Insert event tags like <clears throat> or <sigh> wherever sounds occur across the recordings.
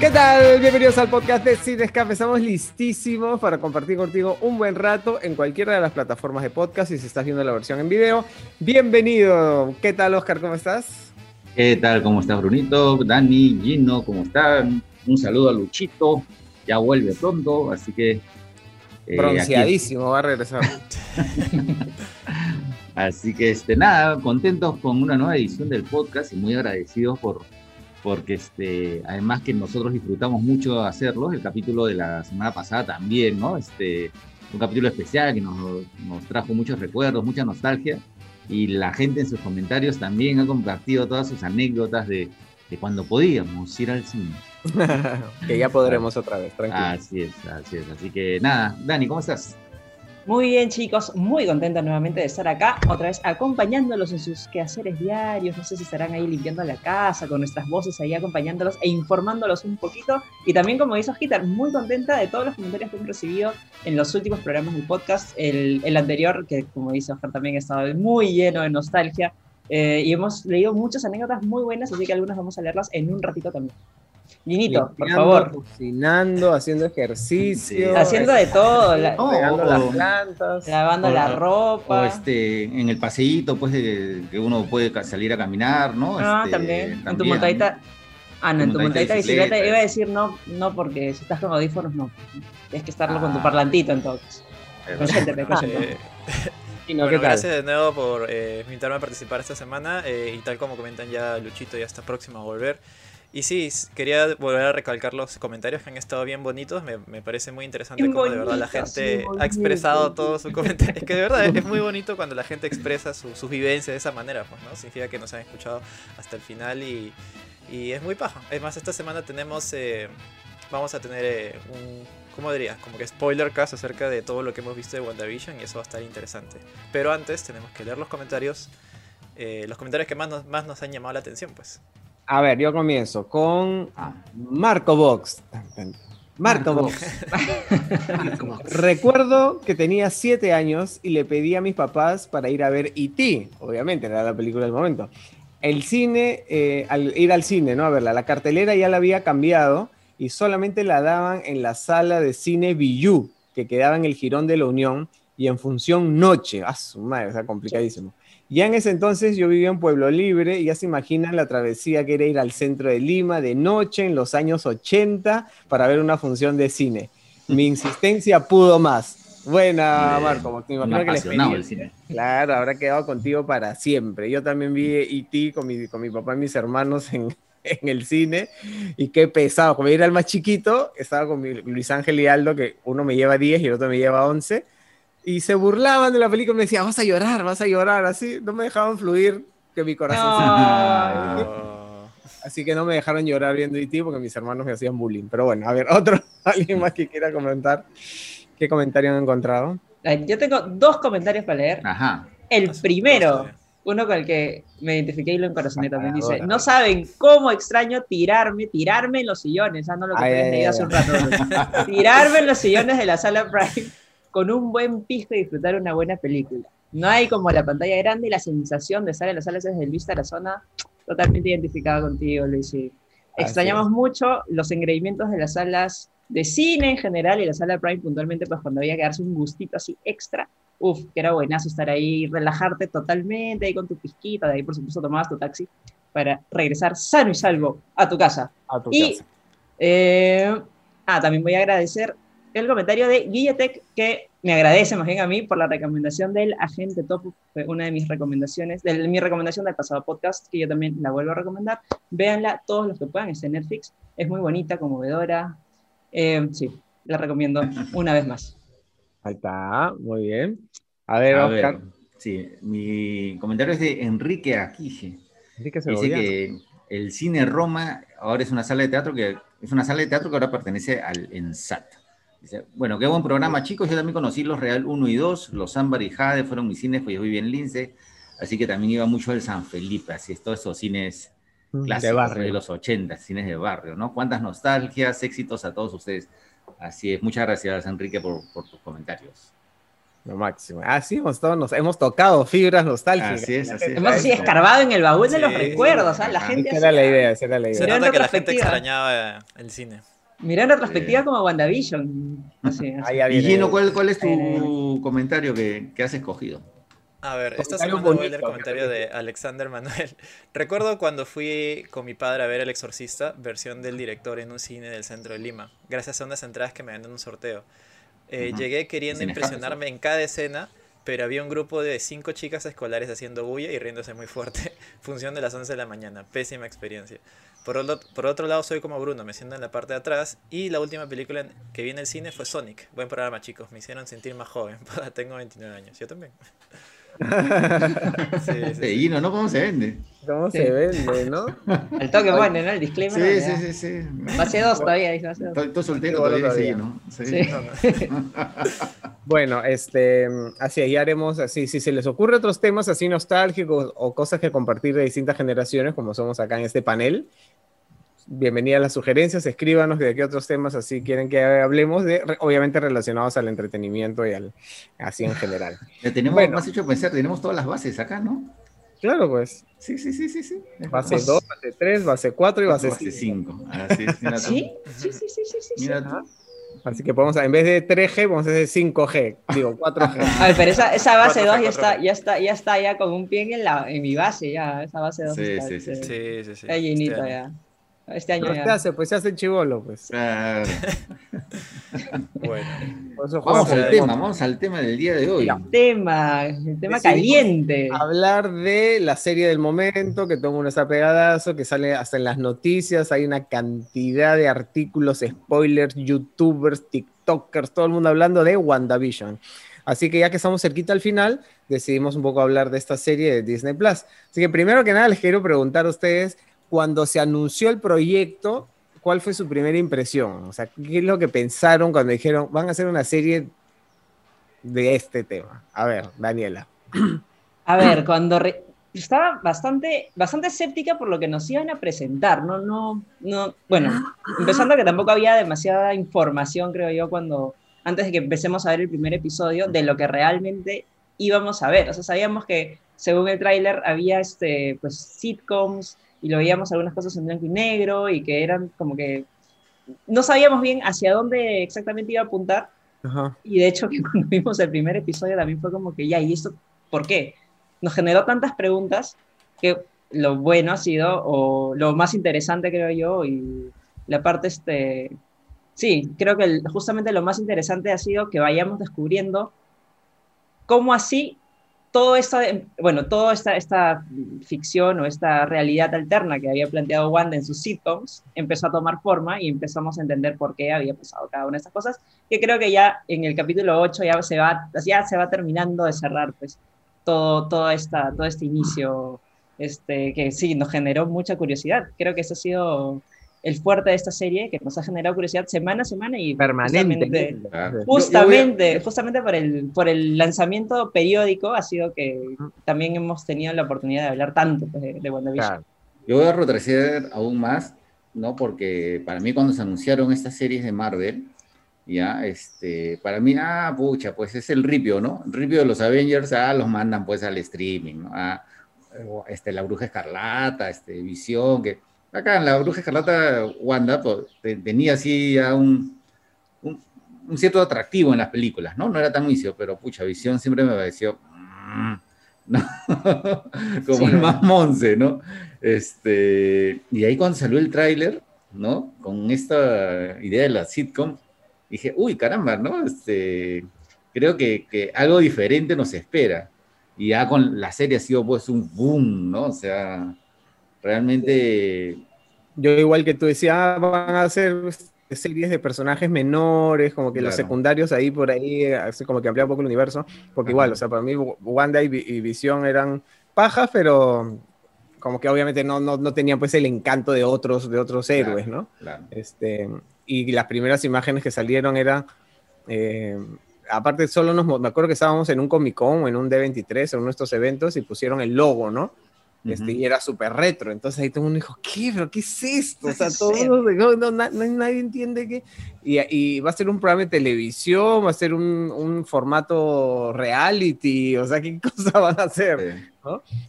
¿Qué tal? Bienvenidos al podcast de Cine Escape. Estamos listísimos para compartir contigo un buen rato en cualquiera de las plataformas de podcast si estás viendo la versión en video. Bienvenido. ¿Qué tal, Oscar? ¿Cómo estás? ¿Qué tal? ¿Cómo estás, Brunito? Dani, Gino, ¿cómo están? Un saludo a Luchito. Ya vuelve pronto, así que... eh, Bronceadísimo, va a regresar. <laughs> <laughs> Así que, este, nada, contentos con una nueva edición del podcast y muy agradecidos por, porque este, además que nosotros disfrutamos mucho hacerlo, el capítulo de la semana pasada también, ¿no? Este, un capítulo especial que nos, nos trajo muchos recuerdos, mucha nostalgia, y la gente en sus comentarios también ha compartido todas sus anécdotas de, de cuando podíamos ir al cine. <laughs> que ya podremos otra vez, tranquilo. Así es, así es. Así que nada, Dani, ¿cómo estás? Muy bien, chicos, muy contenta nuevamente de estar acá, otra vez acompañándolos en sus quehaceres diarios. No sé si estarán ahí limpiando la casa con nuestras voces ahí acompañándolos e informándolos un poquito. Y también, como dice Osquitar, muy contenta de todos los comentarios que hemos recibido en los últimos programas del podcast. El, anterior, que como dice Oscar, también ha estado muy lleno de nostalgia. Eh, y hemos leído muchas anécdotas muy buenas, así que algunas vamos a leerlas en un ratito también. Linito, por favor. Cocinando, haciendo ejercicio. Sí. Haciendo de todo, la- Oh, regando o- las plantas. lavando o- la O ropa. este, en el paseíto, pues, de- que uno puede salir a caminar, ¿no? Ah, Este, también. En tu montadita. Ah, no, en tu montadita de bicicleta bicicleta. iba a decir no, no, porque si estás con audífonos, no. Tienes que estarlo con tu Ah. parlantito entonces. Concéntrate, concéntrate. Eh, <laughs> bueno, ¿qué tal? gracias de nuevo por eh, invitarme a participar esta semana eh, y tal como comentan ya Luchito ya está próximo a volver. Y sí, quería volver a recalcar los comentarios que han estado bien bonitos. Me, me parece muy interesante cómo de verdad la gente ha expresado todo su comentario. Es que de verdad es muy <laughs> bonito cuando la gente expresa su- sus vivencias de esa manera, pues, ¿no? Significa que nos han escuchado hasta el final y, y es muy paja. Es más, esta semana tenemos, eh, vamos a tener eh, un, ¿cómo diría? Como que spoiler cast acerca de todo lo que hemos visto de WandaVision y eso va a estar interesante. Pero antes tenemos que leer los comentarios, eh, los comentarios que más nos, más nos han llamado la atención, pues. A ver, yo comienzo con Marco Box. Marco Marco. Box. Recuerdo que tenía siete años y le pedí a mis papás para ir a ver E.T. Obviamente, era la película del momento. El cine, eh, al ir al cine, ¿no? A verla, la cartelera ya la había cambiado y solamente la daban en la sala de cine Villú, que quedaba en el Girón de la Unión y en función noche. Ah, su madre, o sea, complicadísimo. Ya en ese entonces yo vivía en Pueblo Libre y ya se imaginan la travesía que era ir al centro de Lima de noche en los años 80 para ver una función de cine. Mi <laughs> insistencia pudo más. Buena. Marco. Me imagino que la experiencia-. Claro, habrá quedado contigo para siempre. Yo también vi E.T. con mi, con mi papá y mis hermanos en, <laughs> en el cine. Y qué pesado. Como era el más chiquito, estaba con mi Luis Ángel y Aldo, que uno me lleva 10 y el otro me lleva 11. Y se burlaban de la película y me decían, vas a llorar, vas a llorar. Así no me dejaban fluir que mi corazón. No. Oh, <laughs> Así que no me dejaron llorar viendo E.T. porque mis hermanos me hacían bullying. Pero bueno, a ver, <laughs> otro, alguien más que quiera comentar. ¿Qué comentario han encontrado? Yo tengo dos comentarios para leer. Ajá. El primero, uno con el que me identifiqué y lo encorazoné también, dice, no saben cómo extraño tirarme, tirarme en los sillones, ah, no lo que Ay, ay, leído ay, hace un rato. <laughs> tirarme en los sillones de la sala Prime con un buen pisco y disfrutar una buena película. No hay como la pantalla grande y la sensación de estar en las salas desde el vista de la zona, totalmente identificada contigo, Luis. Extrañamos mucho los engreimientos de las salas de cine en general y la sala Prime puntualmente, pues cuando había que darse un gustito así extra, uf, que era buenazo estar ahí, relajarte totalmente ahí con tu pisquita, de ahí por supuesto tomabas tu taxi para regresar sano y salvo a tu casa. A tu Y, casa. eh, ah, también voy a agradecer el comentario de Guilletec, que me agradece más bien a mí por la recomendación del Agente Top, fue una de mis recomendaciones, de mi recomendación del pasado podcast, que yo también la vuelvo a recomendar. Véanla todos los que puedan, está en Netflix, es muy bonita, conmovedora. Eh, sí, la recomiendo <laughs> una vez más. Ahí está, muy bien. A ver, A Oscar. ver, sí, mi comentario es de Enrique Aquije. Enrique Dice que el cine Roma ahora es una sala de teatro que es una sala de teatro que ahora pertenece al ENSAT. Dice, bueno, qué buen programa, chicos. Yo también conocí los Real 1 y 2, los Ámbar y Jade fueron mis cines, pues yo viví en Lince, así que también iba mucho al San Felipe, así es, todos esos cines clásicos de de, barrio. los 80, cines de barrio, ¿no? Cuántas nostalgias, éxitos a todos ustedes. Así es, muchas gracias, Enrique, por, por tus comentarios. Lo máximo. Así hemos, todos nos, hemos tocado fibras nostálgicas. Así es, así es. Hemos así escarbado en el baúl de los Sí, recuerdos, ¿sabes? La ajá. gente Esa era la idea, esa era la Se idea. En nota que la gente extrañaba el cine. Mirá en retrospectiva Sí. como WandaVision. Así, <laughs> así. Ahí Y Gino, ¿cuál, cuál es Eh. tu comentario que, que has escogido? A ver, esta semana voy a leer el bonito, comentario de Alexander Manuel. <laughs> Recuerdo cuando fui con mi padre a ver El Exorcista, versión del director en un cine del centro de Lima, gracias a unas entradas que me gané en un sorteo. Eh, Ujú. Llegué queriendo impresionarme en cada escena, pero había un grupo de cinco chicas escolares haciendo bulla y riéndose muy fuerte. <laughs> Función de las 11 de la mañana, pésima experiencia. Por, otro- por otro lado, soy como Bruno, me siento en la parte de atrás. Y la última película que vi en el cine fue Sonic. Buen programa, chicos. Me hicieron sentir más joven. <laughs> Tengo 29 años. Yo también. <laughs> Sí, ¿no? ¿Cómo se vende? ¿Cómo Sí. se vende, no? <laughs> El toque bueno, ¿no? El disclaimer. Sí, sí, sí, sí. Fase 2 todavía, dice fase 2. Estoy, estoy soltero todavía, sí, todavía. ¿no? Sí. Sí. No, no. Bueno, este, así ya haremos así. Si se les ocurre otros temas así nostálgicos o cosas que compartir de distintas generaciones, como somos acá en este panel, bienvenidas las sugerencias, escríbanos de qué otros temas así quieren que hablemos, de, obviamente relacionados al entretenimiento y al así en general. <laughs> Ya tenemos, Bueno. has hecho pensar, tenemos todas las bases acá, ¿no? Claro, pues, Sí, sí, sí, sí, sí. Base verdad. 2, base 3, base 4 y base Base 5. 5. Así es, mira <laughs> tú. ¿Sí? Sí, sí, sí, sí, sí. sí. Mira tú. Así que podemos, en vez de 3G, vamos a hacer 5G, digo 4G. <laughs> A ver, pero esa, esa base 2 Cuatro, ya cuatro. está, ya está, ya está ya con un pie en, la, en mi base, ya, esa base 2 Sí, está, sí, sí, este, Sí, sí, sí. está llenito ya. Este año Pero se hace, pues se hace chivolo, pues. Claro. <laughs> Bueno, Vamos al el tema, vamos al tema del día de hoy. Ya. Tema, el tema Decidimos caliente. hablar de la serie del momento, que todo el mundo está pegadazo, que sale hasta en las noticias, hay una cantidad de artículos, spoilers, youtubers, tiktokers, todo el mundo hablando de WandaVision. Así que ya que estamos cerquita al final, decidimos un poco hablar de esta serie de Disney Plus. Así que primero que nada les quiero preguntar a ustedes, cuando se anunció el proyecto, ¿cuál fue su primera impresión? O sea, ¿qué es lo que pensaron cuando dijeron, van a hacer una serie de este tema? A ver, Daniela. A ver, cuando estaba bastante, bastante escéptica por lo que nos iban a presentar, no, no, no, bueno, empezando que tampoco había demasiada información, creo yo, cuando, antes de que empecemos a ver el primer episodio, de lo que realmente íbamos a ver. O sea, sabíamos que según el tráiler había este, pues, sitcoms y lo veíamos algunas cosas en blanco y negro y que eran como que no sabíamos bien hacia dónde exactamente iba a apuntar, Ajá. y de hecho <laughs> que cuando vimos el primer episodio también fue como que ya, ¿y esto por qué? Nos generó tantas preguntas que lo bueno ha sido, o lo más interesante creo yo, y la parte, este, sí, creo que el- justamente lo más interesante ha sido que vayamos descubriendo cómo así todo esta, bueno, toda esta, esta ficción o esta realidad alterna que había planteado Wanda en sus sitcoms empezó a tomar forma y empezamos a entender por qué había pasado cada una de estas cosas, que creo que ya en el capítulo 8 ya se va, ya se va terminando de cerrar pues todo, todo, esta, todo este inicio este, que sí, nos generó mucha curiosidad. Creo que eso ha sido el fuerte de esta serie, que nos ha generado curiosidad semana a semana y justamente- Permanente. Claro. Justamente, justamente por el, por el lanzamiento periódico ha sido que también hemos tenido la oportunidad de hablar tanto pues, de, de WandaVision. Claro. Yo voy a retroceder aún más, ¿no? Porque para mí cuando se anunciaron estas series de Marvel, ya, este, para mí, ah, pucha, pues es el ripio, ¿no? El ripio de los Avengers, ah, los mandan pues al streaming, ¿no? Ah, este, la Bruja Escarlata, este, Visión, que acá en la Bruja Escarlata, Wanda, pues, te- tenía así ya un, un, un cierto atractivo en las películas, ¿no? No era tan vicio, pero pucha, Visión siempre me pareció, mm, ¿no? <laughs> Como Sí. el más monce, ¿no? Este, y ahí cuando salió el tráiler, ¿no? Con esta idea de la sitcom, dije, uy, caramba, ¿no? Este, creo que, que algo diferente nos espera. Y ya con la serie ha sido pues un boom, ¿no? O sea, realmente... Yo igual que tú decía, ah, van a hacer series de personajes menores, como que los Claro. secundarios ahí por ahí, así como que amplía un poco el universo, porque Ajá. igual, o sea, para mí Wanda y, y Visión eran pajas, pero como que obviamente no, no, no tenían pues el encanto de otros, de otros Claro. héroes, ¿no? Claro. Este, y las primeras imágenes que salieron eran, eh, aparte solo nos, me acuerdo que estábamos en un Comic Con o en un D23, en uno de estos eventos, y pusieron el logo, ¿no? Este, y era súper retro. Entonces ahí todo el mundo dijo, ¿qué? ¿Pero qué es esto? O sea, <laughs> todo, no, no, no- nadie entiende qué. Y, y va a ser un programa de televisión, va a ser un, un formato reality, o sea, ¿qué <laughs> cosa van a hacer?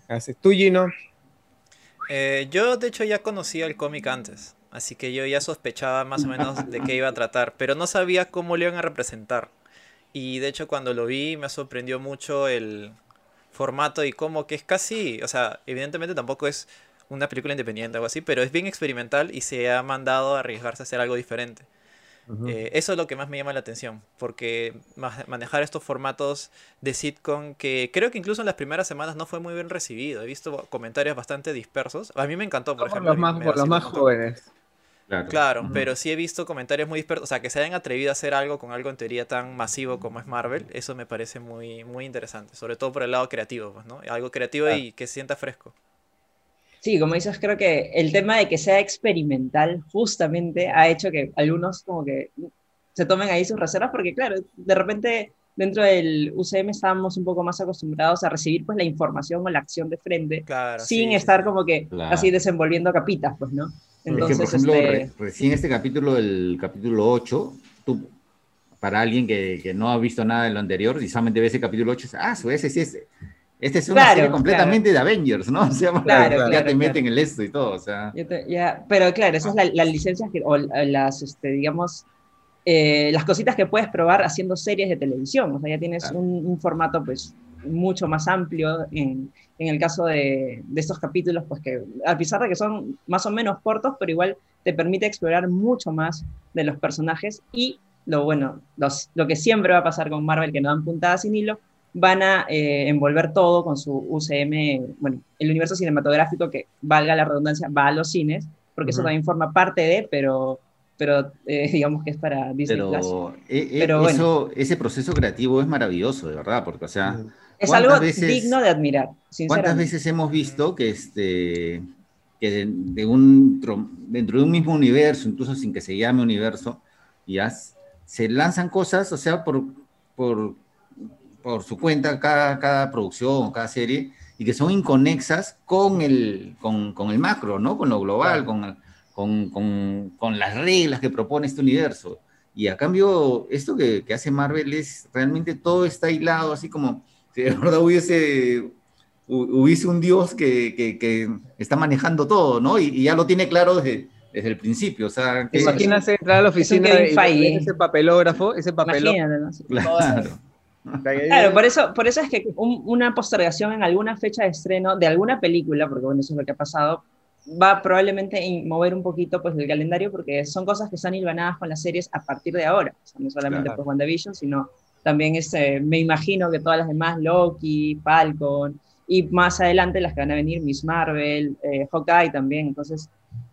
Así, Tú, Gino. Eh, yo de hecho ya conocía el cómic antes, así que yo ya sospechaba más o menos de qué iba a tratar, pero no sabía cómo lo iban a representar. Y de hecho cuando lo vi me sorprendió mucho el formato y cómo que es casi, o sea, evidentemente tampoco es una película independiente o algo así, pero es bien experimental y se ha mandado a arriesgarse a hacer algo diferente. Eh, eso es lo que más me llama la atención, porque ma- manejar estos formatos de sitcom que creo que incluso en las primeras semanas no fue muy bien recibido. He visto comentarios bastante dispersos. A mí me encantó, por ejemplo. los más, por los más jóvenes. Claro. Pero sí he visto comentarios muy dispersos. O sea, que se hayan atrevido a hacer algo con algo en teoría tan masivo como es Marvel, eso me parece muy, muy interesante. Sobre todo por el lado creativo, pues, ¿no? Algo creativo y que se sienta fresco. Sí, como dices, creo que el tema de que sea experimental justamente ha hecho que algunos como que se tomen ahí sus reservas porque claro, de repente dentro del UCM estábamos un poco más acostumbrados a recibir pues la información o la acción de frente Claro. sin sí, estar sí. como que Claro. así desenvolviendo capitas, pues, ¿no? Es que, por ejemplo, este, re- recién este capítulo, el capítulo 8, tú, para alguien que, que no ha visto nada de lo anterior y solamente ve ese capítulo 8, dice, ah, su ese sí es. Este es una Claro, serie completamente de Avengers, ¿no? <laughs> O sea, Claro, ya te meten el esto y todo, o sea. Ya te- ya, pero claro, esas son la- las licencias o las, este, digamos, eh, las cositas que puedes probar haciendo series de televisión. O sea, ya tienes un formato, pues, mucho más amplio en, en el caso de, de estos capítulos, pues que a pesar de que son más o menos cortos, pero igual te permite explorar mucho más de los personajes y lo bueno, los, lo que siempre va a pasar con Marvel, que no dan puntadas sin hilo, van a eh, envolver todo con su UCM, bueno, el universo cinematográfico que, valga la redundancia, va a los cines, porque eso Ujú. también forma parte de, pero, pero eh, <laughs> digamos que es para Disney Plus. Pero, eh, eh, Pero bueno. eso, ese proceso creativo es maravilloso, de verdad, porque, o sea, Es ¿cuántas algo veces- digno de admirar, ¿cuántas veces hemos visto que, este, que de, de un, tro- dentro de un mismo universo, incluso sin que se llame universo, ya se lanzan cosas, o sea, por, por, por su cuenta, cada, cada producción, cada serie, y que son inconexas con el, con, con el macro, ¿no? Con lo global, Claro. con, con, con las reglas que propone este universo. Y a cambio, esto que, que hace Marvel es realmente todo está hilado, así como si de verdad hubiese, hu- hubiese un dios que, que- que está manejando todo, ¿no? Y, y ya lo tiene claro desde, desde el principio. O sea, que, Es- Imagínate entrar a la oficina y ver Feige. ese papelógrafo, ese papelógrafo. Imagínate, ¿no? Sí. claro. Claro, por eso, por eso es que un- una postergación en alguna fecha de estreno de alguna película, porque bueno, eso es lo que ha pasado, va probablemente a mover un poquito pues el calendario, porque son cosas que están hilvanadas con las series a partir de ahora. O sea, no solamente Claro. pues WandaVision, sino también este, me imagino que todas las demás, Loki, Falcon, y más adelante las que van a venir, Miss Marvel, eh, Hawkeye también. Entonces,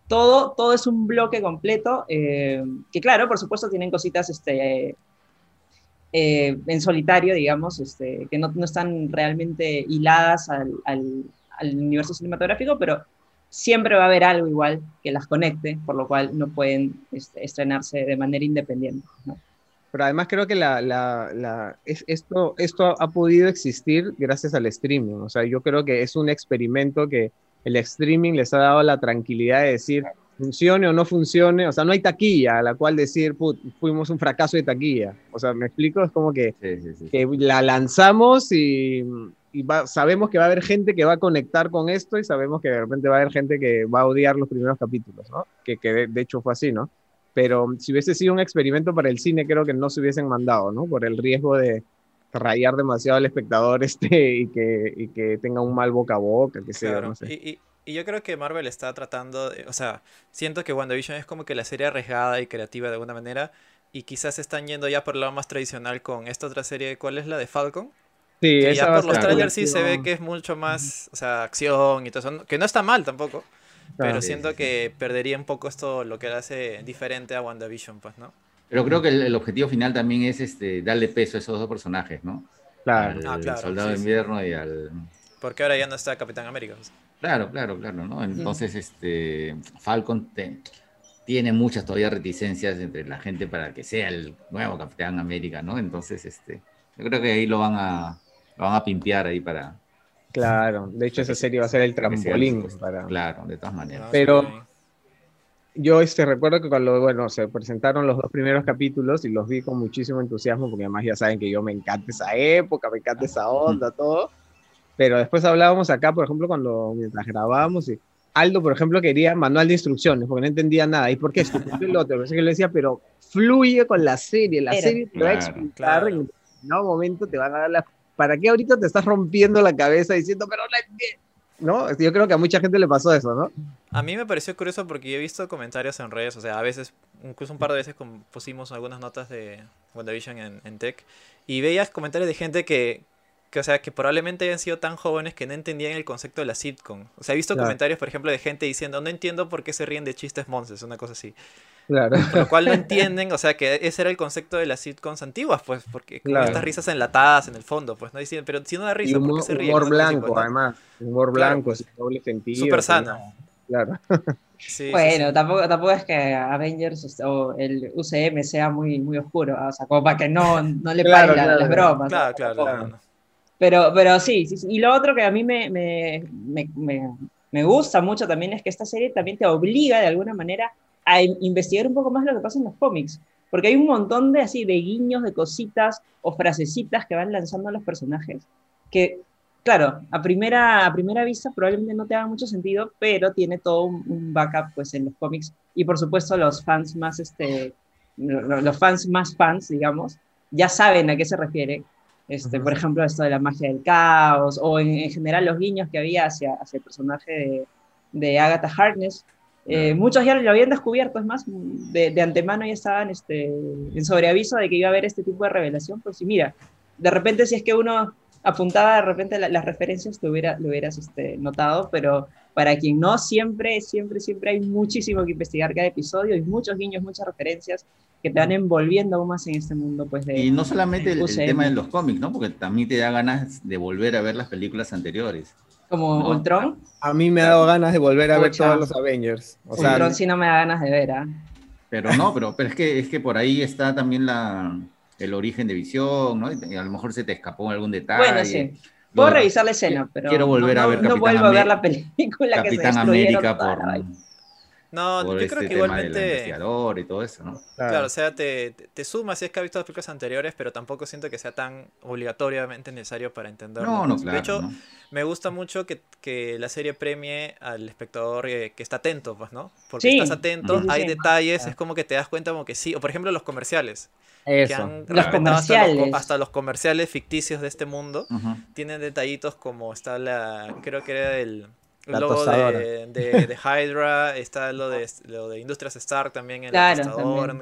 todo, todo es un bloque completo, eh, que claro, por supuesto tienen cositas este, eh, en solitario, digamos, este, que no, no están realmente hiladas al, al- universo cinematográfico, pero siempre va a haber algo igual que las conecte, por lo cual no pueden este, estrenarse de manera independiente. Pero además creo que la, la, la- es- esto, esto ha podido existir gracias al streaming. O sea, yo creo que es un experimento que el streaming les ha dado la tranquilidad de decir funcione o no funcione. O sea, no hay taquilla a la cual decir, "Put, fuimos un fracaso de taquilla. O sea, me explico, es como que, Sí, sí, sí. que la lanzamos y, y va- sabemos que va a haber gente que va a conectar con esto y sabemos que de repente va a haber gente que va a odiar los primeros capítulos, ¿no? Que, que de, de hecho fue así, ¿no? Pero si hubiese sido un experimento para el cine, creo que no se hubiesen mandado, ¿no? Por el riesgo de rayar demasiado al espectador <laughs> este y que, y que tenga un mal boca a boca, que sea, Claro, no sé. y, y- y yo creo que Marvel está tratando, de- o sea, siento que WandaVision es como que la serie arriesgada y creativa de alguna manera, y quizás están yendo ya por el lado más tradicional con esta otra serie, ¿cuál es la de Falcon? Sí, Que esa ya por los trailers sí se ve que es mucho más, o sea, acción y todo eso, que no está mal tampoco, pero. Sí, siento sí, que perdería un poco esto, lo que le hace diferente a WandaVision, pues, ¿no? Pero creo que el, el objetivo final también es este, darle peso a esos dos personajes, ¿no? Claro. Al Ah, claro, Soldado sí, de sí. Invierno y al... Porque ahora ya no está Capitán América. pues. Claro, claro, claro, ¿no? Entonces, este, Falcon te- tiene muchas todavía reticencias entre la gente para que sea el nuevo Capitán América, ¿no? Entonces, este, yo creo que ahí lo van a, lo van a pimpear ahí para, Claro, de hecho esa serie va a ser el trampolín para... Claro, de todas maneras. Pero-. Yo este, recuerdo que cuando, bueno, se presentaron los dos primeros capítulos y los vi con muchísimo entusiasmo, porque además ya saben que yo me encanta esa época, me encanta esa onda, todo. Pero después hablábamos acá, por ejemplo, cuando mientras grabábamos, y Aldo, por ejemplo, quería manual de instrucciones, porque no entendía nada. ¿Y por qué esto? ¿Por qué el otro? Pensé que le decía, pero fluye con la serie, la Pero- serie te va a explicar claro. en un momento te van a dar la... ¿Para qué ahorita te estás rompiendo la cabeza diciendo, pero entiendo"? ¿No? Yo creo que a mucha gente le pasó eso, ¿no? A mí me pareció curioso porque yo he visto comentarios en redes, o sea, a veces, incluso un par de veces pusimos algunas notas de WandaVision en, en Tech y veías comentarios de gente que, que, o sea, que probablemente hayan sido tan jóvenes que no entendían el concepto de la sitcom. O sea, he visto Claro. comentarios, por ejemplo, de gente diciendo, no entiendo por qué se ríen de chistes monces, una cosa así. Claro. Por lo cual no <laughs> entienden, o sea, que ese era el concepto de las sitcoms antiguas, pues, porque con Claro. estas risas enlatadas en el fondo, pues, no dicen, pero si no da risa, ¿por humor, qué se ríen? humor blanco, ¿no? además. Humor Claro, blanco, sin doble sentido. Súper sano. Claro. <laughs> Sí, Bueno, sí. Tampoco, tampoco es que Avengers o el UCM sea muy, muy oscuro, ¿ah? o sea, como para que no, no le Claro, claro. las bromas. Claro, ¿no? claro, no. Pero, pero sí, sí, sí. Y lo otro que a mí me, me, me, me- me gusta mucho también es que esta serie también te obliga de alguna manera a in- investigar un poco más lo que pasa en los cómics. Porque hay un montón de así, de guiños, de cositas o frasecitas que van lanzando los personajes que, claro, a primera, a primera vista probablemente no te haga mucho sentido, pero tiene todo un, un backup pues en los cómics. Y por supuesto los fans más, este, lo- lo- los fans más fans, digamos, ya saben a qué se refiere. Este. Por ejemplo, esto de la magia del caos, o en, en general los guiños que había hacia, hacia el personaje de, de Agatha Harkness. Eh, muchos ya lo habían descubierto, es más, de, de antemano ya estaban este, en sobreaviso de que iba a haber este tipo de revelación, por si mira, de repente si es que uno apuntaba de repente la- las referencias, lo, hubiera, lo hubieras este, notado, pero para quien no, siempre, siempre, siempre hay muchísimo que investigar cada episodio y muchos guiños, muchas referencias que te van envolviendo aún más en este mundo pues de... Y no solamente el, el tema de los cómics, ¿no? Porque también te da ganas de volver a ver las películas anteriores. Como No. Ultron. A mí me ha dado ganas de volver a ver todos los Avengers. O sea, Ultron sí no me da ganas de ver, ¿ah? Pero no, pero, pero es, que, es que por ahí está también la, el origen de visión, ¿no? Y a lo mejor se te escapó algún detalle. Bueno, sí. Puedo revisar la escena, pero quiero volver no, a ver no, no Capitán vuelvo a ver la película que se Capitán América toda por. No, por yo este creo que igualmente... investigador y todo eso, ¿no? Claro, o sea, te, te, suma si es que has visto las películas anteriores, pero tampoco siento que sea tan obligatoriamente necesario para entenderlo. No, no, claro. de hecho, ¿no? me gusta mucho que, que la serie premie al espectador eh, que está atento, pues, ¿no? Porque Sí, estás atento, sí, hay sí. detalles, es como que te das cuenta como que sí, o por ejemplo los comerciales, que eso. han Los respetado hasta los, comerciales. co- hasta los comerciales ficticios de este mundo, tienen detallitos como está la, creo que era el... el La logo tostadora. de, de, <laughs> de Hydra, está lo de, lo de Industrias Stark también en Claro, la tostadora,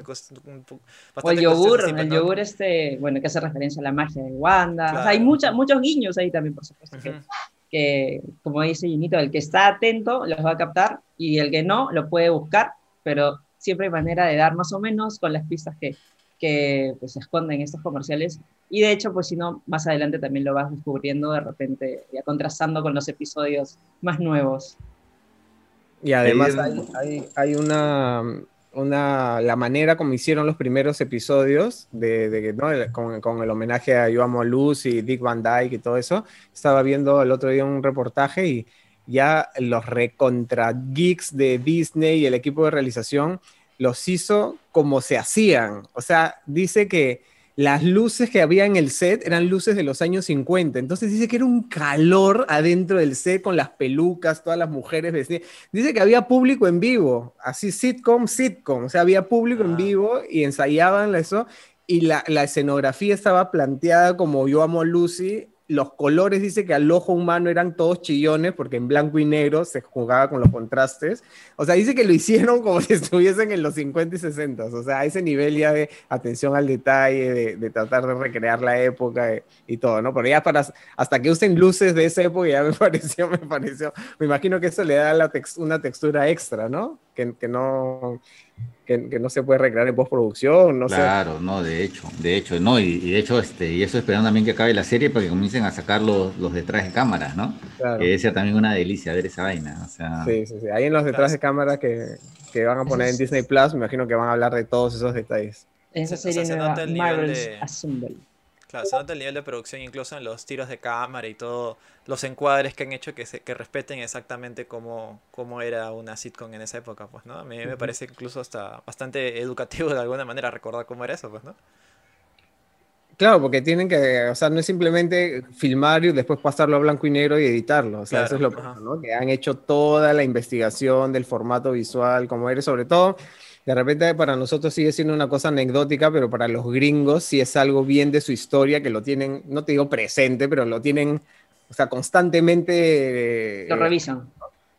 O el yogur, el ¿no? yogur este, bueno, que hace referencia a la magia de Wanda. O sea, Claro. hay mucha, muchos guiños ahí también, por supuesto. que- Ujú. que, como dice Ginito, el que está atento los va a captar y el que no lo puede buscar, pero siempre hay manera de dar más o menos con las pistas que, que pues, se esconden en estos comerciales. Y de hecho, pues si no, más adelante también lo vas descubriendo de repente, ya contrastando con los episodios más nuevos. Y además hay, hay, hay una, una, la manera como hicieron los primeros episodios, de, de, ¿no? El- con, con el homenaje a Yo Amo a Luz y Dick Van Dyke y todo eso. Estaba viendo el otro día un reportaje y ya los recontra geeks de Disney y el equipo de realización los hizo como se hacían. O sea, dice que las luces que había en el set eran luces de los años 50. Entonces dice que era un calor adentro del set con las pelucas, todas las mujeres vestidas. Dice que había público en vivo, así sitcom, sitcom. O sea, había público en Ah. vivo y ensayaban eso. Y la, la escenografía estaba planteada como Yo Amo a Lucy. Los colores dice que al ojo humano eran todos chillones porque en blanco y negro se jugaba con los contrastes. O sea, dice que lo <laughs> hicieron como si estuviesen en los 50 y 60. O sea, a ese nivel ya de atención al detalle, de, de tratar de recrear la época eh, y todo, ¿no? Pero ya para, hasta que usen luces de esa época ya me <laughs> pareció, me pareció, me imagino que eso le da una textura extra, ¿no? Que no, que, que no se puede recrear en postproducción, no sé. claro, no, de hecho, de hecho, no, y, y de hecho, este, y eso esperando también que acabe la serie para que comiencen a sacar los, los detrás de cámaras, ¿no? Claro. Que sea también una delicia ver esa vaina, o sea, Sí, sí, sí. Ahí en los detrás de cámara que, que van a poner en Disney Plus, me imagino que van a hablar de todos esos detalles. Esa Se- o sea, serie se nueva, nota el nivel Marvel's de- Assemble. Claro, se nota el nivel de producción incluso en los tiros de cámara y todo, los encuadres que han hecho que, se, que respeten exactamente cómo, cómo era una sitcom en esa época, pues, ¿no? A mí me parece incluso hasta bastante educativo de alguna manera recordar cómo era eso, pues, ¿no? Claro, porque tienen que, o sea, no es simplemente filmar y después pasarlo a blanco y negro y editarlo, o sea, Claro, eso es lo que, ¿no? Que han hecho toda la investigación del formato visual, como eres, sobre todo, de repente para nosotros sigue siendo una cosa anecdótica, pero para los gringos sí es algo bien de su historia, que lo tienen, no te digo presente, pero lo tienen, o sea, constantemente... Lo eh, revisan.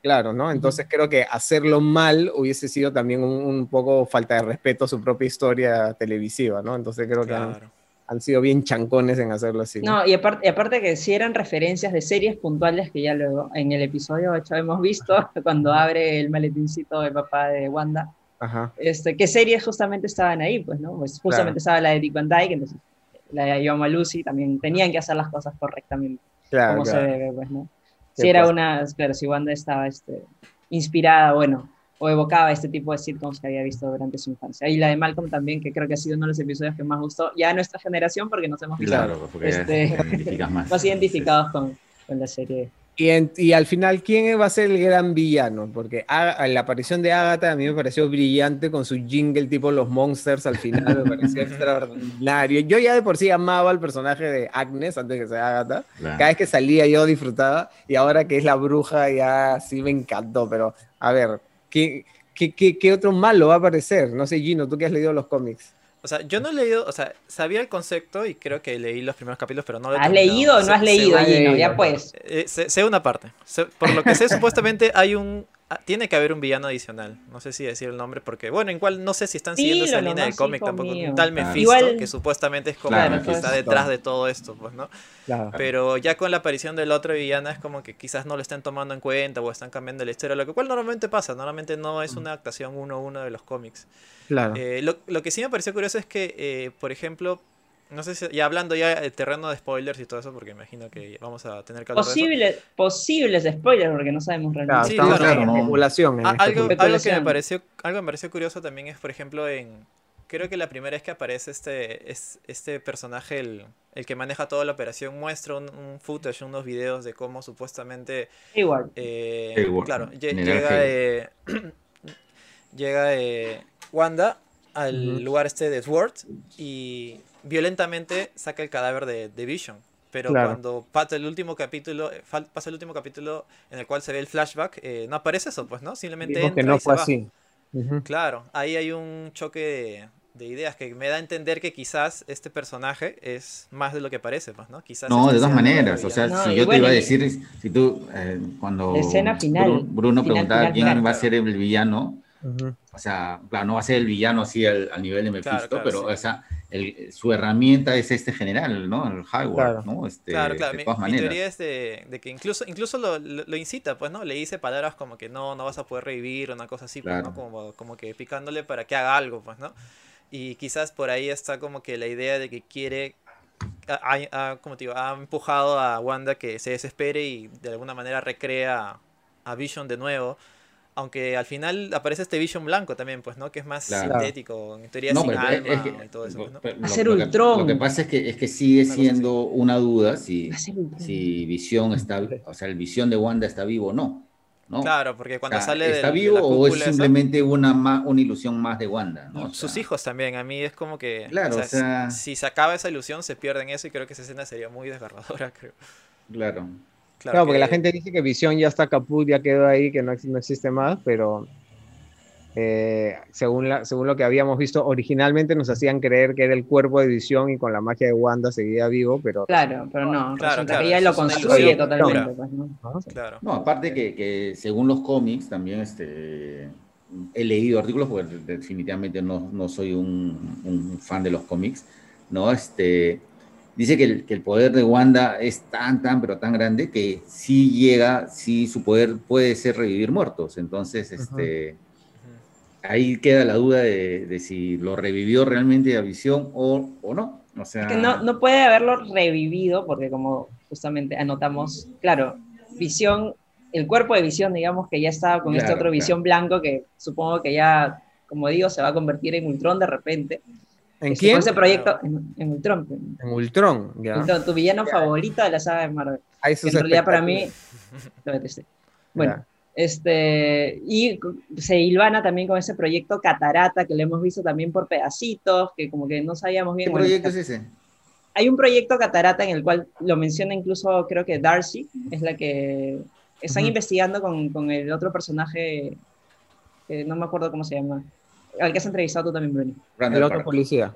Claro, ¿no? Entonces creo que hacerlo mal hubiese sido también un, un poco falta de respeto a su propia historia televisiva, ¿no? Entonces creo que han, Claro. han sido bien chancones en hacerlo así. ¿no? No, y aparte, y aparte que sí eran referencias de series puntuales que ya luego en el episodio 8 hemos visto, <laughs> cuando abre el maletincito del papá de Wanda, Ajá. este, qué series justamente estaban ahí, pues, ¿no? Pues justamente estaba la de Dick Van Dyke, entonces la de Yo Lucy también tenían que hacer las cosas correctamente, Claro, como claro. se debe, pues, ¿no? Sí, Si era pues. una, pero si Wanda estaba este, inspirada, bueno, o evocaba este tipo de sitcoms que había visto durante su infancia. Y la de Malcolm también, que creo que ha sido uno de los episodios que más gustó, ya a nuestra generación, porque nos hemos visto Claro, porque ya Este- más. <laughs> más identificados con, con la serie. Y, en- y al final, ¿quién va a ser el gran villano? Porque Aga- la aparición de Agatha a mí me pareció brillante con su jingle tipo Los Monsters al final, me pareció <laughs> extraordinario. Yo ya de por sí amaba al personaje de Agnes antes que sea Agatha. Cada vez que salía yo disfrutaba y ahora que es la bruja ya sí me encantó, pero a ver, ¿qué, qué, qué, qué otro malo va a aparecer? No sé, Gino, tú que has leído los cómics. O sea, yo no he leído, o sea, sabía el concepto y creo que leí los primeros capítulos, pero no lo he ¿Has terminado. leído o no Sé- has leído, Gino? Ya pues. eh, sé, sé una parte. Sé- por lo que sé, <laughs> supuestamente hay un. Ah, Tiene que haber un villano adicional. No sé si decir el nombre, porque, bueno, igual no sé si están siguiendo esa línea del cómic tampoco. Un tal Claro. Mephisto, Igual- que supuestamente es como Claro, el que está Mephisto. detrás de todo esto, pues, ¿no? Claro. Pero ya con la aparición del otro villano es como que quizás no lo estén tomando en cuenta o están cambiando la historia, lo que cual normalmente pasa. Normalmente no es una adaptación uno a uno de los cómics. Claro. Eh, lo, lo que sí me pareció curioso es que, eh, por ejemplo, no sé si, ya hablando ya el terreno de spoilers y todo eso, porque imagino que vamos a tener que hablar de eso. Posible, posibles spoilers, porque no sabemos Claro, realmente. Sí, estamos claro, en ¿no? especulación. en Ah, algo, algo que me pareció, algo que me pareció curioso también es, por ejemplo, en creo que la primera vez que aparece este, es, este personaje, el, el que maneja toda la operación, muestra un, un footage, unos videos de cómo supuestamente Igual. eh, Hayward, claro, llega, Hayward. eh, <clears throat> llega eh, Wanda al lugar este de Sword y violentamente saca el cadáver de, de Vision. Pero Claro. cuando pasa el último capítulo, eh, pasa el último capítulo en el cual se ve el flashback, eh, no aparece eso, pues, ¿no? Simplemente que entra no y se fue va. así. Ujú. Claro, ahí hay un choque de, de ideas que me da a entender que quizás este personaje es más de lo que parece, pues, ¿no? Quizás No, de todas el maneras, o sea. No, si yo te iba a decir, si tú, eh, cuando escena final, Bru- Bruno final, preguntaba final, quién claro, va a ser el villano, Ujú. o sea, claro, no va a ser el villano así al, al nivel de Mephisto, claro, pero sí. o sea, el- su herramienta es este general, ¿no? El Hayward, Claro. ¿no? Este, Claro, claro. de Mi, todas mi maneras. teoría es de, de que incluso, incluso lo, lo- lo incita, pues, ¿no? Le dice palabras como que no, no vas a poder revivir, una cosa así, pues, ¿no? Claro. Como, como que picándole para que haga algo, pues, ¿no? Y quizás por ahí está como que la idea de que quiere, ha, ha- ha- como te digo, ha empujado a Wanda que se desespere y de alguna manera recrea a Vision de nuevo. Aunque al final aparece este Vision blanco también, pues, ¿no? Que es más Claro. sintético, en teoría No, sin pero alma es que- y todo eso, pues, ¿no? pero Va a ser lo, que- Ultron. lo que pasa es que, es que sigue siendo una duda si, si Visión está, o sea, el Visión de Wanda está vivo o no. ¿no? Claro, porque cuando O sea, sale ¿Está del- de vivo la o es esa- simplemente una, una ilusión más de Wanda? ¿no? O Sus hijos también, a mí es como que. Claro, o sea- si, si se acaba esa ilusión, se pierden eso y creo que esa escena sería muy desgarradora, <laughs> creo. Claro. Claro, porque que- la gente dice que Visión ya está caput, ya quedó ahí, que no, no existe más, pero eh, según, la, según lo que habíamos visto, originalmente nos hacían creer que era el cuerpo de Visión y con la magia de Wanda seguía vivo, pero... Claro, pero no. Claro, resulta claro, que ella lo construye ilusión totalmente. Pues, ¿no? ¿no? Claro. No, aparte que, que según los cómics, también este, he leído artículos, porque definitivamente no, no soy un, un fan de los cómics, ¿no? Este, dice que el, que el poder de Wanda es tan, tan, pero tan grande que sí llega, sí su poder puede ser revivir muertos. Entonces, este, ahí queda la duda de, de si lo revivió realmente a Visión o, o no. O sea, Es que no, no puede haberlo revivido, porque como justamente anotamos, claro, visión, el cuerpo de visión, digamos que ya estaba con este Claro, otro claro. visión blanco que supongo que ya, como digo, se va a convertir en Ultron de repente. ¿En Este, quién? con ese proyecto en, en Ultron. En Ultron, ya. Ultron, tu villano favorito de la saga de Marvel. Sus en realidad para mí expectativas. lo detesté. Bueno, Ya. este, y se hilvana también con ese proyecto Catarata que lo hemos visto también por pedacitos, que como que no sabíamos bien. ¿Qué bueno, proyecto es ese? hay un proyecto Catarata en el cual lo menciona incluso, creo que Darcy, es la que están investigando con, con el otro personaje, que no me acuerdo cómo se llama, al que has entrevistado tú también, Bruni. Randall El otro Park. policía.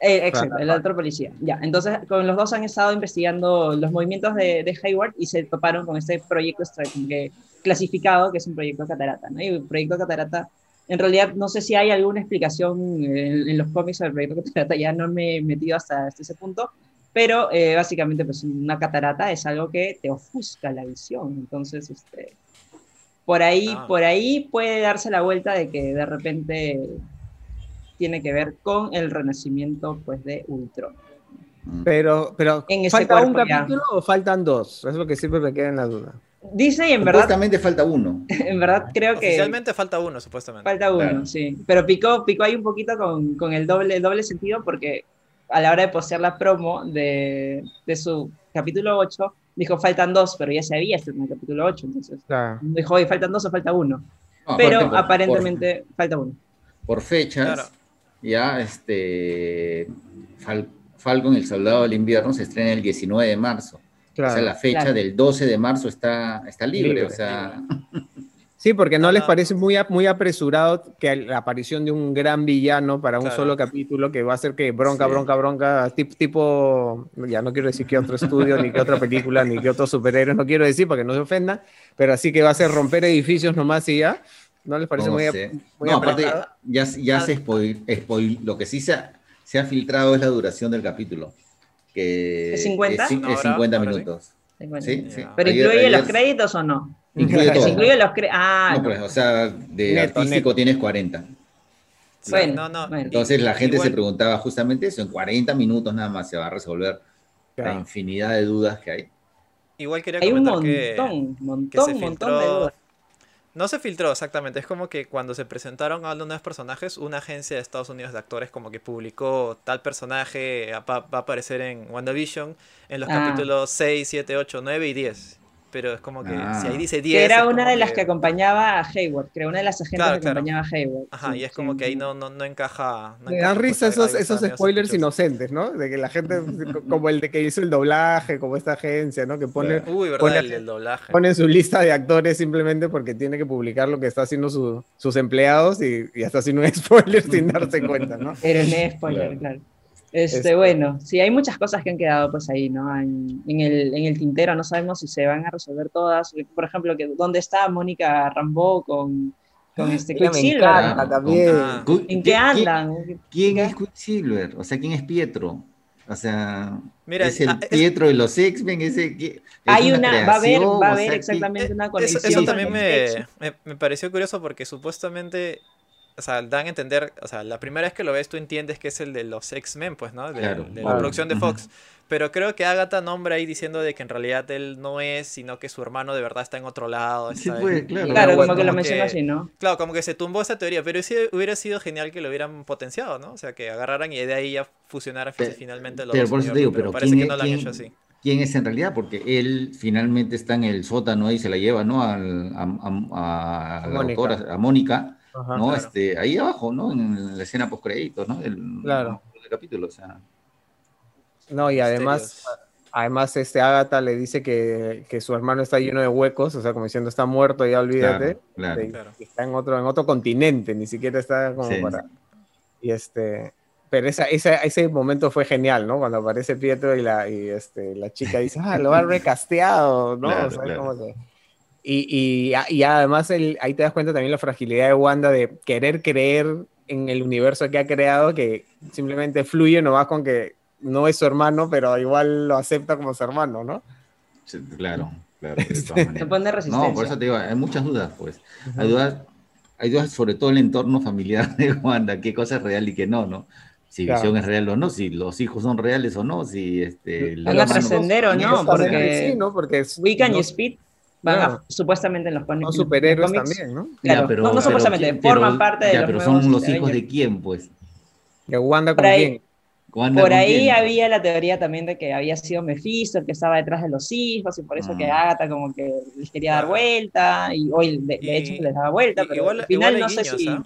Eh, exacto, Randall el Park. otro policía. Ya, entonces con los dos han estado investigando los movimientos de, de Hayward y se toparon con este proyecto que clasificado, que es un proyecto Catarata, ¿no? Y el proyecto Catarata, en realidad no sé si hay alguna explicación en, en los cómics del proyecto Catarata, ya no me he metido hasta, hasta ese punto, pero eh, básicamente pues una catarata es algo que te ofusca la visión, entonces este, por ahí, Ah. por ahí puede darse la vuelta de que de repente tiene que ver con el renacimiento pues de Ultron. Mm. Pero, pero En ese ¿falta un cuerpo ya. capítulo o faltan dos? Es lo que siempre me queda en la duda. Disney en verdad, Supuestamente falta uno. <laughs> en verdad creo que Oficialmente falta uno, supuestamente. falta uno, Claro. sí. Pero picó, picó ahí un poquito con, con el doble, doble sentido porque a la hora de postear la promo de, de su capítulo 8, dijo faltan dos, pero ya se había estrenado el capítulo 8, entonces Claro. dijo, oye, faltan dos o falta uno. No, Pero por- aparentemente falta uno. Por, fechas, Claro. ya este Fal- Falcon, el soldado del invierno, se estrena el 19 de marzo. claro. O sea, la fecha Claro. del 12 de marzo está, está libre. Libre, o sea, Sí, porque no Ah, les parece muy, muy apresurado que la aparición de un gran villano para un Claro. solo capítulo que va a hacer que bronca, Sí. bronca, bronca, tip- tipo, ya no quiero decir que otro estudio, ni que otra película, ni que otros superhéroes, no quiero decir para que no se ofendan, pero así que va a ser romper edificios nomás y ya. ¿No les parece no muy, sé. muy No, aparte, ya, ya Ah. se spoil, spoil- lo que sí se ha, se ha filtrado es la duración del capítulo. Que ¿Es 50? Es, es 50 ahora sí. minutos. Sí, Ya. sí. ¿Pero incluye los créditos o no? Incluye todo. Los créditos. Ah, No, no. pues, o sea, de Neto, artístico neto. tienes 40. Sí, Bueno, no, no. bueno. Entonces la gente se preguntaba justamente eso, en 40 minutos nada más se va a resolver la infinidad de dudas que hay. Igual quería Hay un comentar que, montón, que montón, se montón de filtró. dudas. No se filtró exactamente, es como que cuando se presentaron a los nuevos personajes, una agencia de Estados Unidos de actores como que publicó tal personaje va, va a aparecer en WandaVision en los Ah. capítulos 6, 7, 8, 9 y 10. Pero es como que Ah. si ahí dice 10. Que era una de las que acompañaba a Hayward, creo, una de las agentes Claro, que claro. acompañaba a Hayward. Ajá, Sí, y es sí, como que ahí no, no, no encaja. No Me encaja, dan risa esos, esos spoilers inocentes, ¿no? De que la gente, como el de que hizo el doblaje, como esta agencia, ¿no? Que pone, Uy, verdad, Pone- el, el doblaje. pone su lista de actores simplemente porque tiene que publicar lo que está haciendo su- sus empleados y, y hasta haciendo un <laughs> spoiler sin darse cuenta, ¿no? Pero no es spoiler, Claro. claro. Este, Este- bueno, sí, hay muchas cosas que han quedado pues ahí, ¿no? En, en el, en el tintero, no sabemos si se van a resolver todas. Por ejemplo, que dónde está Mónica Rambeau con, con este Ella me Quicksilver, ¿no? también. Ah. ¿En ¿quién- qué andan? ¿Quién ¿Qué? es Quicksilver? O sea, ¿quién es Pietro? O sea, Mira, es el ah, es- Pietro de los X-Men, Hay una, va a haber, va a o haber sea, exactamente ¿qué- una Eso, conexión. eso Sí, también me, me pareció curioso porque supuestamente, o sea, dan a entender, o sea, la primera vez que lo ves tú entiendes que es el de los X-Men, pues, ¿no? De, Claro, de la claro. producción de. Fox. Pero creo que Agatha nombra ahí diciendo de que en realidad él no es, sino que su hermano de verdad está en otro lado. Sí, está en- pues, claro. Claro, Bueno, como que lo como menciona que- así, ¿no? Claro, como que se tumbó esa teoría, pero sí hubiera sido genial que lo hubieran potenciado, ¿no? O sea, que agarraran y de ahí ya fusionaran Pero- finalmente los pero dos por eso te digo, pero parece ¿quién que es- no lo han quién- hecho así. quién es en realidad, porque él finalmente está en el sótano ahí, se la lleva, ¿no? Al- a, a- a la Mónica. doctora, a Mónica, Ajá. ¿no? claro. Este, ahí abajo, ¿no? En la escena post créditos, ¿no? Del, Claro. del capítulo, o sea. No, y además, Misterios. además este Agatha le dice que, que su hermano está lleno de huecos, o sea, como diciendo está muerto, ya olvídate. Claro, claro. y Está en otro, en otro continente, ni siquiera está como Sí. para. Y este. Pero esa, esa- ese momento fue genial, ¿no? Cuando aparece Pietro y la, y este, la chica dice, ah, lo han <laughs> recasteado, ¿no? Claro, o sea, claro. como que- Y, y, y además el, ahí te das cuenta también la fragilidad de Wanda de querer creer en el universo que ha creado, que simplemente fluye nomás con que no es su hermano, pero igual lo acepta como su hermano, ¿no? Sí, Claro, claro, <laughs> Se pone resistencia. No, por eso te digo, hay muchas dudas, pues. Hay dudas, hay dudas sobre todo el entorno familiar de Wanda, qué cosa es real y qué no, ¿no? Si Claro. Visión es real o no, si los hijos son reales o no, si este... Van a trascender o no, porque- sí, ¿no? Porque es- Wiccan no- y Speed van a- Claro. supuestamente en los pon- son superhéroes cómics, también, ¿no? Claro, Ya, pero- no, no pero supuestamente, ¿quién- forman parte de los pero nuevos son los hijos de quién, pues. De Wanda con Por ahí, quién. Wanda Por ahí quién? había la teoría también de que había sido Mephisto el que estaba detrás de los hijos y por eso que Mm. Agatha como que les quería dar Claro. vuelta y hoy de, de Y- hecho les daba vuelta, y- pero igual- al final igual no hay sé guiños, si... ¿ah?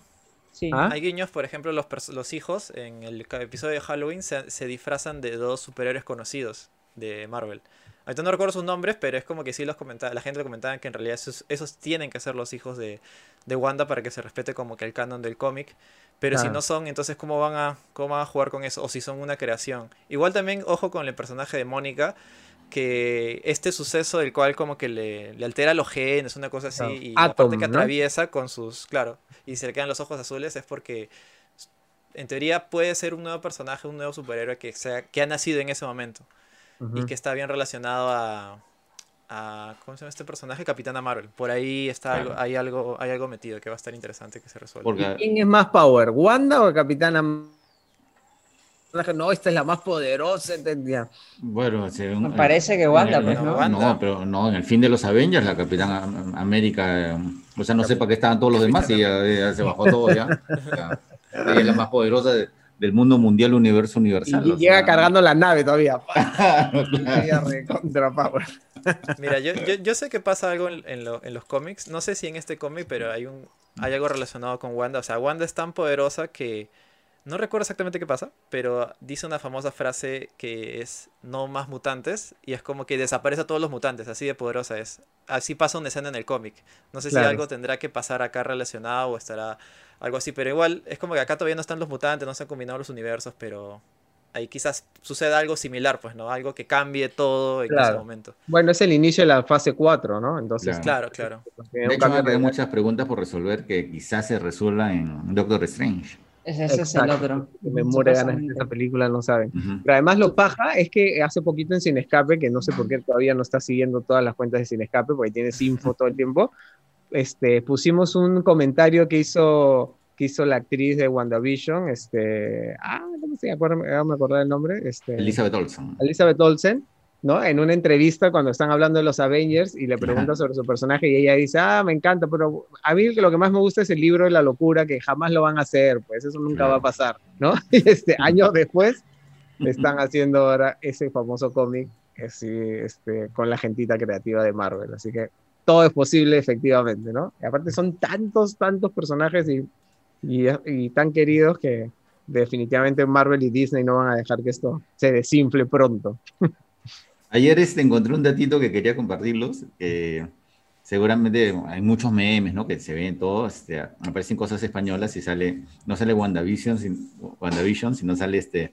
sí. ¿Ah? Hay guiños, por ejemplo, los, los hijos en el episodio de Halloween se, se disfrazan de dos superhéroes conocidos de Marvel. Ahorita no recuerdo sus nombres, pero es como que sí los comentaba, la gente lo comentaba que en realidad esos, esos tienen que ser los hijos de, de Wanda para que se respete como que el canon del cómic. Pero si no son, entonces ¿cómo van, a, ¿cómo van a jugar con eso? O si son una creación. Igual también, ojo con el personaje de Mónica, que este suceso del cual como que le, le altera los genes, una cosa así, y Atom, aparte que ¿no? atraviesa con sus, claro, y se le quedan los ojos azules, es porque en teoría puede ser un nuevo personaje, un nuevo superhéroe que, sea, que ha nacido en ese momento y que está bien relacionado a, a ¿cómo se llama este personaje? Capitana Marvel. Por ahí está algo, hay algo, hay algo metido que va a estar interesante que se resuelva. Porque ¿Quién es más power, Wanda o Capitana? No, esta es la más poderosa. entendía. Bueno, según- Me parece que Wanda, el- pues, ¿no? No, Wanda. pero no, en el fin de los Avengers, la Capitana América, eh, o sea, no sé para qué estaban todos los demás y ya, ya se bajó todo ya. <laughs> Ella es la más poderosa de- del mundo mundial, universo universal. Y o llega sea. cargando la nave todavía. <laughs> <laughs> Mira, yo, yo, yo sé que pasa algo en, en lo- en los cómics. No sé si en este cómic, pero hay un hay algo relacionado con Wanda. O sea, Wanda es tan poderosa que no recuerdo exactamente qué pasa, pero dice una famosa frase que es no más mutantes y es como que desaparece a todos los mutantes. Así de poderosa es. Así pasa una escena en el cómic. No sé Claro. si algo tendrá que pasar acá relacionado o estará algo así, pero igual es como que acá todavía no están los mutantes, no se han combinado los universos, pero ahí quizás suceda algo similar, pues, ¿no? Algo que cambie todo en ese momento. Bueno, es el inicio de la fase 4, ¿no? Entonces, Claro. Claro, claro. De hecho, hay muchas preguntas por resolver que quizás se resuelvan en Doctor Strange. Ese, ese es el otro. que me muere ganas de esta película, no saben. Ujú. Pero además lo paja es que hace poquito en Sin Escape, que no sé por qué todavía no está siguiendo todas las cuentas de Sin Escape, porque tienes info todo el tiempo, este, pusimos un comentario que hizo, que hizo la actriz de WandaVision, este, ah, no sé, acuerdo, ahora me acordé el nombre, este, Elizabeth Olsen. Elizabeth Olsen, ¿no? En una entrevista cuando están hablando de los Avengers y le pregunta Ajá. sobre su personaje y ella dice, ah, me encanta, pero a mí lo que más me gusta es el libro de la locura, que jamás lo van a hacer, pues eso nunca va a pasar, ¿no? <laughs> Y este, años después están haciendo ahora ese famoso cómic así, este, con la gentita creativa de Marvel, así que todo es posible efectivamente, ¿no? Y aparte son tantos, tantos personajes y, y, y tan queridos que definitivamente Marvel y Disney no van a dejar que esto se desinfle pronto. <laughs> Ayer este, encontré un datito que quería compartirlos. que seguramente hay muchos memes, ¿no? Que se ven todos, este, aparecen cosas españolas y sale, no sale WandaVision, sin, WandaVision sino sale este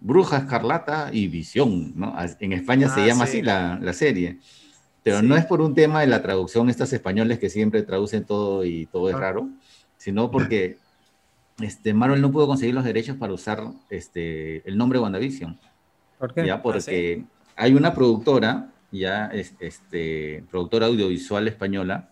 Bruja Escarlata y Visión, ¿no? En España se Ah, llama sí. así la, la serie. Pero Sí. no es por un tema de la traducción, estos españoles que siempre traducen todo y todo es Ah. raro, sino porque este, Marvel no pudo conseguir los derechos para usar este, el nombre WandaVision. ¿Por qué? ya porque hay una productora ya es, este productora audiovisual españoala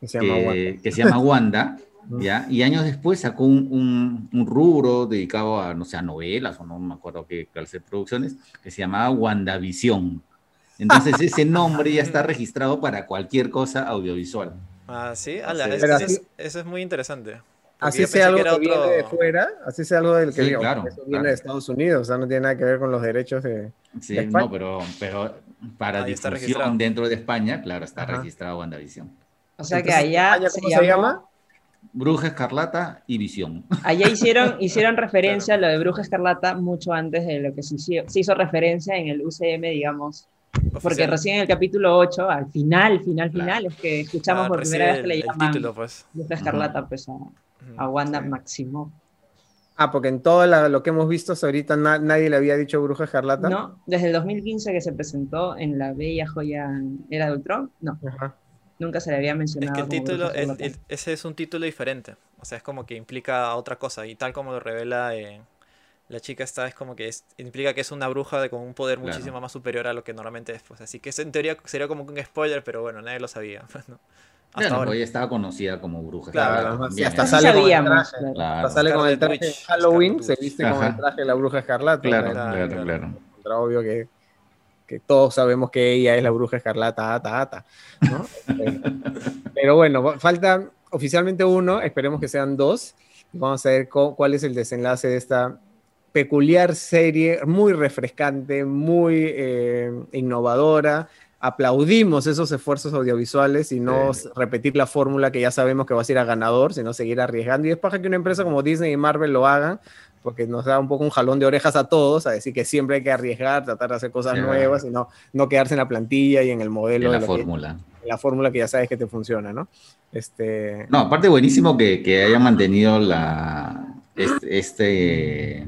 Que se llama que, Wanda. que se llama Wanda Ujú. <laughs> ya y años después sacó un, un- un rubro dedicado a no sé a novelas o no me acuerdo qué clase de producciones que se llamaba WandaVision entonces ese <laughs> nombre ya está registrado para cualquier cosa audiovisual Ah, sí, ala, Sí. es- Pero eso, es, eso es muy interesante. Así sea algo que, viene de fuera, así sea algo del que Sí, digo, claro, eso viene claro. de Estados Unidos, o sea, no tiene nada que ver con los derechos de... sí ¿De España? no pero pero para Ahí difusión dentro de España claro está Ajá. registrado WandaVision O sea que allá España, se, ¿Cómo se, llama? Bruja Escarlata y Visión Allá hicieron, <laughs> hicieron referencia a lo de Bruja Escarlata mucho antes de lo que se hizo, se hizo referencia en el UCM, digamos. Porque oficial. recién en el capítulo 8, al final, final, Claro. final, es que escuchamos Ah, por primera vez que le llaman título, pues. Bruja Escarlata pues, a, Ujú, a Wanda sí. Maximoff. Ah, porque en todo la- lo que hemos visto hasta ahorita na- nadie le había dicho Bruja Escarlata. No, desde el 2015 que se presentó en la bella joya Era de Ultron, no, Ajá. nunca se le había Es mencionado. que el título, el- ese es un título diferente. O sea, es como que implica otra cosa. Y tal como lo revela eh, la chica esta, es como que es- implica que es una bruja de, con un poder Claro. muchísimo más superior a lo que normalmente es. Pues. Así que eso en teoría sería como un spoiler, pero bueno, nadie lo sabía. <laughs> pues, ¿no? Hasta Claro, ahora. ella estaba conocida como bruja. Claro, Escarlata además, también, hasta. Sí sale con el traje. claro. Claro, Hasta sale con el traje de Halloween, Scarlet se viste con el traje de la Bruja Escarlata. claro. Claro, claro, claro. claro. Obvio que, que todos sabemos que ella es la Bruja Escarlata, ata, ata, ¿no? <laughs> Pero bueno, falta oficialmente uno, esperemos que sean dos. y Vamos a ver cuál es el desenlace de esta peculiar serie, muy refrescante, muy eh, innovadora. Aplaudimos esos esfuerzos audiovisuales y no repetir la fórmula que ya sabemos que va a ser a ganador, sino seguir arriesgando. Y es para que una empresa como Disney y Marvel lo hagan, porque nos da un poco un jalón de orejas a todos, a decir que siempre hay que arriesgar, tratar de hacer cosas nuevas y no, no quedarse en la plantilla y en el modelo. En la fórmula. la fórmula que ya sabes que te funciona, ¿no? Este... No, aparte buenísimo que, que hayan mantenido la, este, este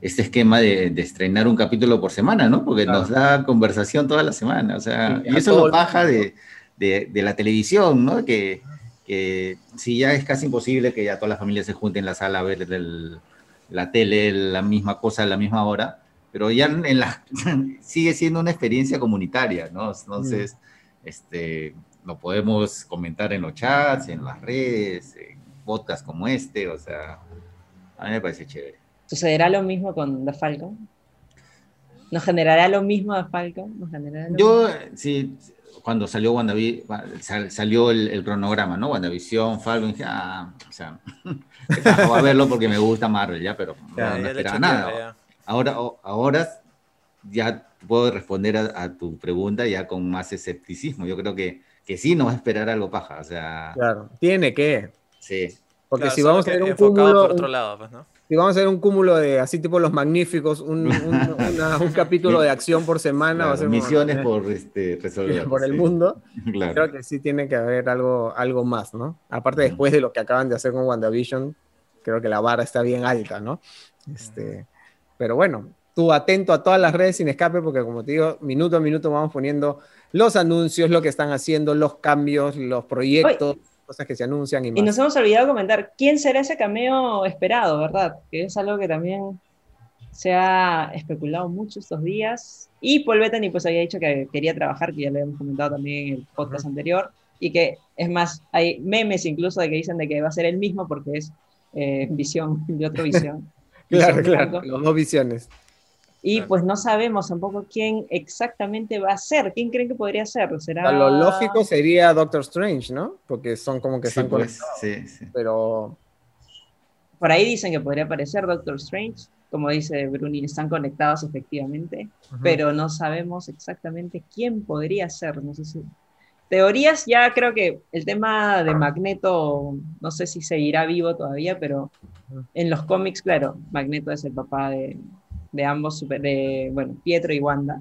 este esquema de, estrenar un capítulo por semana, ¿no? Porque nos da conversación toda la semana, o sea, y eso lo baja de, la televisión, ¿no? Que, que si ya es casi imposible que ya toda la familia se junte en la sala a ver la tele, la misma cosa a la misma hora, pero ya en la, <laughs> sigue siendo una experiencia comunitaria, ¿no? Entonces, mm. este, lo podemos comentar en los chats, en las redes, en podcasts como este, o sea, a mí me parece chévere. ¿Sucederá lo mismo con The Falcon? ¿Nos generará lo mismo The Falcon? Yo, sí, cuando salió WandaVision, salió el, cronograma, ¿no? WandaVision, Falcon, dije, ah, o sea, <laughs> voy a verlo porque me gusta Marvel, ya, pero no, esperaba nada. Ahora, ahora ya puedo responder a, tu pregunta ya con más escepticismo. Yo creo que, que sí nos va a esperar algo paja, o sea... Claro, tiene que. Sí. Porque si vamos a ver un cúmulo... Por otro lado, pues, ¿no? Si vamos a hacer un cúmulo de así tipo los magníficos, un, un, <laughs> capítulo de acción por semana. va a ser misiones por este, resolver. <laughs> Por el mundo. <laughs> Creo que sí tiene que haber algo, algo más, ¿no? Aparte, después de lo que acaban de hacer con WandaVision, creo que la vara está bien alta, ¿no? Este, pero bueno, tú atento a todas las redes sin escape, porque como te digo, minuto a minuto vamos poniendo los anuncios, lo que están haciendo, los cambios, los proyectos cosas que se anuncian y más. Y nos hemos olvidado comentar quién será ese cameo esperado, ¿verdad? Que es algo que también se ha especulado mucho estos días. Y Paul Bettany pues había dicho que quería trabajar, que ya lo habíamos comentado también en el podcast anterior, y que es más, hay memes incluso de que dicen de que va a ser el mismo porque es eh, <laughs> visión de otra visión. <laughs> claro, claro, las dos visiones. Y pues no sabemos tampoco quién exactamente va a ser. ¿Quién creen que podría ser? ¿Será... Lo lógico sería Doctor Strange, ¿no? Porque son como que están pues, Sí, sí. Pero. Por ahí dicen que podría aparecer Doctor Strange. Como dice Bruni, están conectados efectivamente. Pero no sabemos exactamente quién podría ser. No sé si. Teorías, ya creo que el tema de Magneto, no sé si seguirá vivo todavía, pero en los cómics, claro, Magneto es el papá de, de ambos, de, bueno, Pietro y Wanda.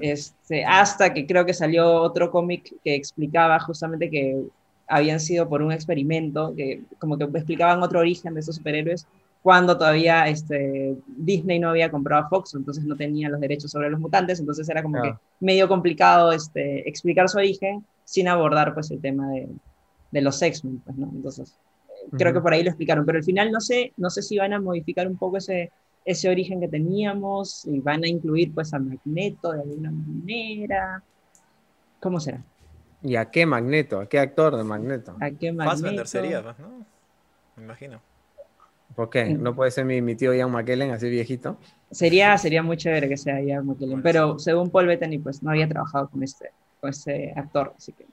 Este, hasta que creo que salió otro cómic que explicaba justamente que habían sido por un experimento, que como que explicaban otro origen de esos superhéroes, cuando todavía este, Disney no había comprado a Fox, entonces no tenía los derechos sobre los mutantes, entonces era como que medio complicado este, explicar su origen sin abordar pues el tema de, de los X-Men, pues, ¿no? Entonces, creo que por ahí lo explicaron, pero al final no sé, no sé si van a modificar un poco ese, ese origen que teníamos y van a incluir pues a Magneto de alguna manera. ¿Cómo será? ¿Y a qué Magneto? ¿A qué actor de Magneto? ¿A qué Magneto? sería, ¿no? Me imagino. ¿Por qué? ¿No puede ser mi, tío Ian McKellen así viejito? Sería, sería muy chévere que sea Ian McKellen, pero según Paul Bettany pues no había trabajado con este, con este actor, así que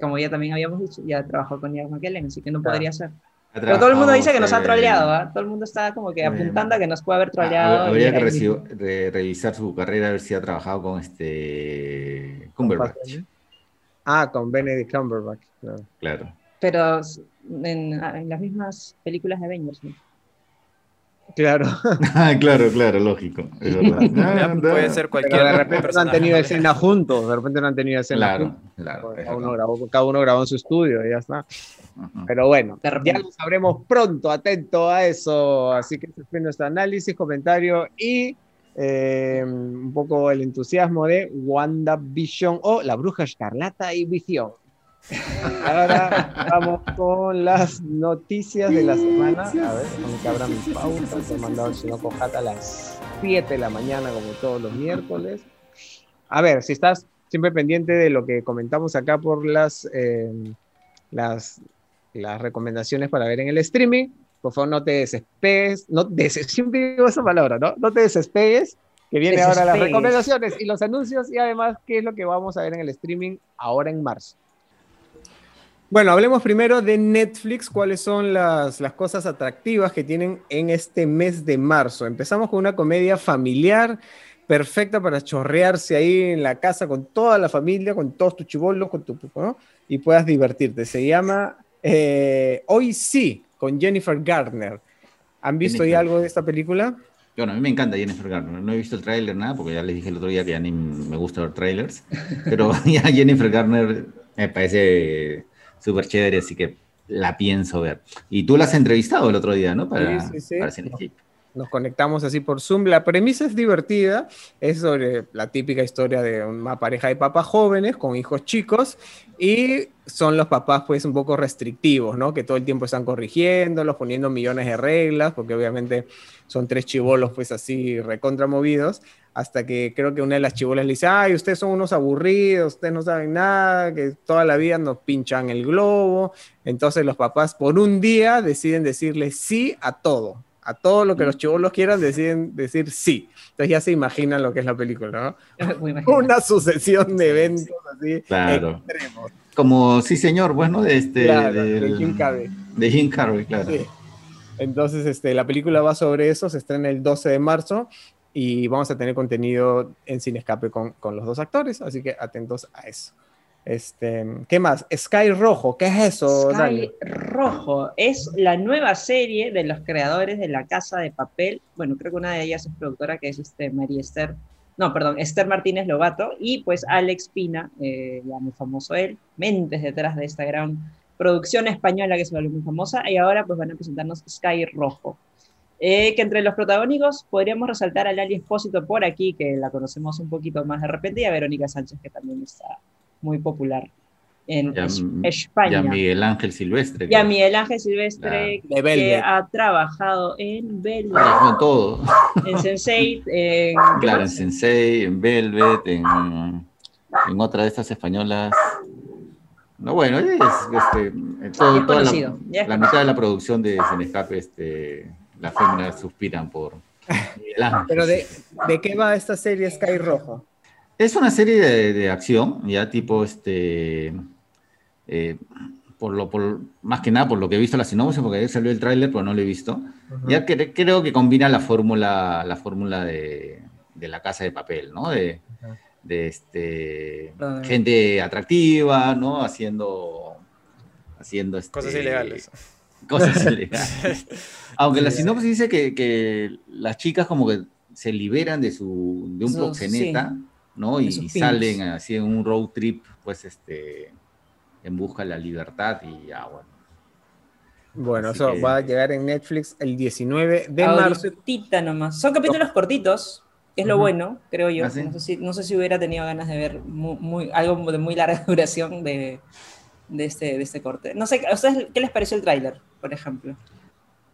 como ya también habíamos dicho, ya trabajado con Ian McKellen, así que no podría ser. Pero todo el mundo dice que nos ha troleado, ¿ah? Todo el mundo está como que apuntando a que nos puede haber troleado. Habría que revisar su carrera a ver si ha trabajado con este Cumberbatch. Ah, con Benedict Cumberbatch. Claro. Pero en, las mismas películas de Avengers. Claro. <laughs> claro, claro, lógico. <laughs> puede ser cualquier. de repente no han tenido escena juntos, de repente no han tenido escena claro, juntos. Claro, cada, uno grabó, cada uno grabó en su estudio y ya está. Pero bueno, ya lo sabremos pronto, atento a eso. Así que este fue nuestro análisis, comentario y eh, un poco el entusiasmo de WandaVision o La Bruja Escarlata y Visión. Ahora vamos con las noticias de la semana. A ver, que abra mi pausa. Te he mandado el señor Cojata a las 7 de la mañana, como todos los miércoles. A ver, si estás siempre pendiente de lo que comentamos acá por las, eh, las, las recomendaciones para ver en el streaming, por favor no te desespegues, no <laughs> siempre digo esa palabra, ¿no? No te desespegues, que viene ahora las recomendaciones y los anuncios y además qué es lo que vamos a ver en el streaming ahora en marzo. Bueno, hablemos primero de Netflix, cuáles son las, las, cosas atractivas que tienen en este mes de marzo. Empezamos con una comedia familiar, perfecta para chorrearse ahí en la casa con toda la familia, con todos tus chivolos, con tu ¿no? y puedas divertirte. Se llama eh, Hoy sí, con Jennifer Garner. ¿Han visto ya algo de esta película? Bueno, a mí me encanta Jennifer Garner. No he visto el tráiler, nada, porque ya les dije el otro día que ya ni me gusta ver trailers. Pero <laughs> ya Jennifer Garner me parece súper chévere, así que la pienso ver. Y tú la has entrevistado el otro día, ¿no? Para, sí, sí, sí. Nos conectamos así por Zoom. La premisa es divertida, es sobre la típica historia de una pareja de papás jóvenes con hijos chicos y son los papás pues un poco restrictivos, ¿no? Que todo el tiempo están corrigiéndolos, poniendo millones de reglas, porque obviamente son tres chivolos pues así recontramovidos, hasta que creo que una de las chivolas le dice, ay, ustedes son unos aburridos, ustedes no saben nada, que toda la vida nos pinchan el globo. Entonces los papás por un día deciden decirle sí a todo a todo lo que los chivolos quieran, deciden decir sí. Entonces ya se imaginan lo que es la película, ¿no? <laughs> Una sucesión de eventos así claro. extremos. Como sí señor, bueno, de este de Jim Carrey. De Jim Carrey, claro. Entonces, este, la película va sobre eso, se estrena el 12 de marzo y vamos a tener contenido en Sin Escape con, con los dos actores, así que atentos a eso. Este, ¿Qué más? Sky Rojo, ¿qué es eso? Sky Rojo es la nueva serie de los creadores de La Casa de Papel. Bueno, creo que una de ellas es productora, que es este, María Esther, no, perdón, Esther Martínez Lobato, y pues Alex Pina, eh, ya muy famoso él, mentes detrás de esta gran producción española que se volvió muy famosa, y ahora pues van a presentarnos Sky Rojo. Eh, que entre los protagónicos podríamos resaltar a Lali Espósito por aquí, que la conocemos un poquito más de repente, y a Verónica Sánchez, que también está muy popular en España. Y a Miguel Ángel Silvestre. Y a Miguel Ángel Silvestre, que ha trabajado en Velvet. en todo. En Sensei. <laughs> En, claro, en Sensei, en Velvet, en, en otra de estas españolas. No, bueno, es este, todo, toda la, la, mitad de la producción de Sin Escape, este, las féminas suspiran por Miguel Ángel. Pero de, ¿de qué va esta serie Sky Rojo? Es una serie de, acción, ya tipo, este, eh, por lo, por, más que nada por lo que he visto la sinopsis, porque ayer salió el tráiler, pero no lo he visto. Ya que, creo que combina la fórmula, la fórmula de, la casa de papel, ¿no? De, este, gente atractiva, ¿no? Haciendo, haciendo este, cosas ilegales. Cosas <laughs> ilegales. Aunque la sinopsis dice que, las chicas como que se liberan de su de un proxeneta. ¿no? Y, salen así en un road trip, pues, este, en busca de la libertad y ya, bueno. Bueno, eso va a llegar en Netflix el 19 de marzo. nomás. Son capítulos cortitos, es lo bueno, creo yo. ¿Ah, no, sé si, no, sé si, hubiera tenido ganas de ver muy, algo de muy larga <laughs> duración de, de, este, de este corte. No sé, ¿a ustedes qué les pareció el tráiler, por ejemplo?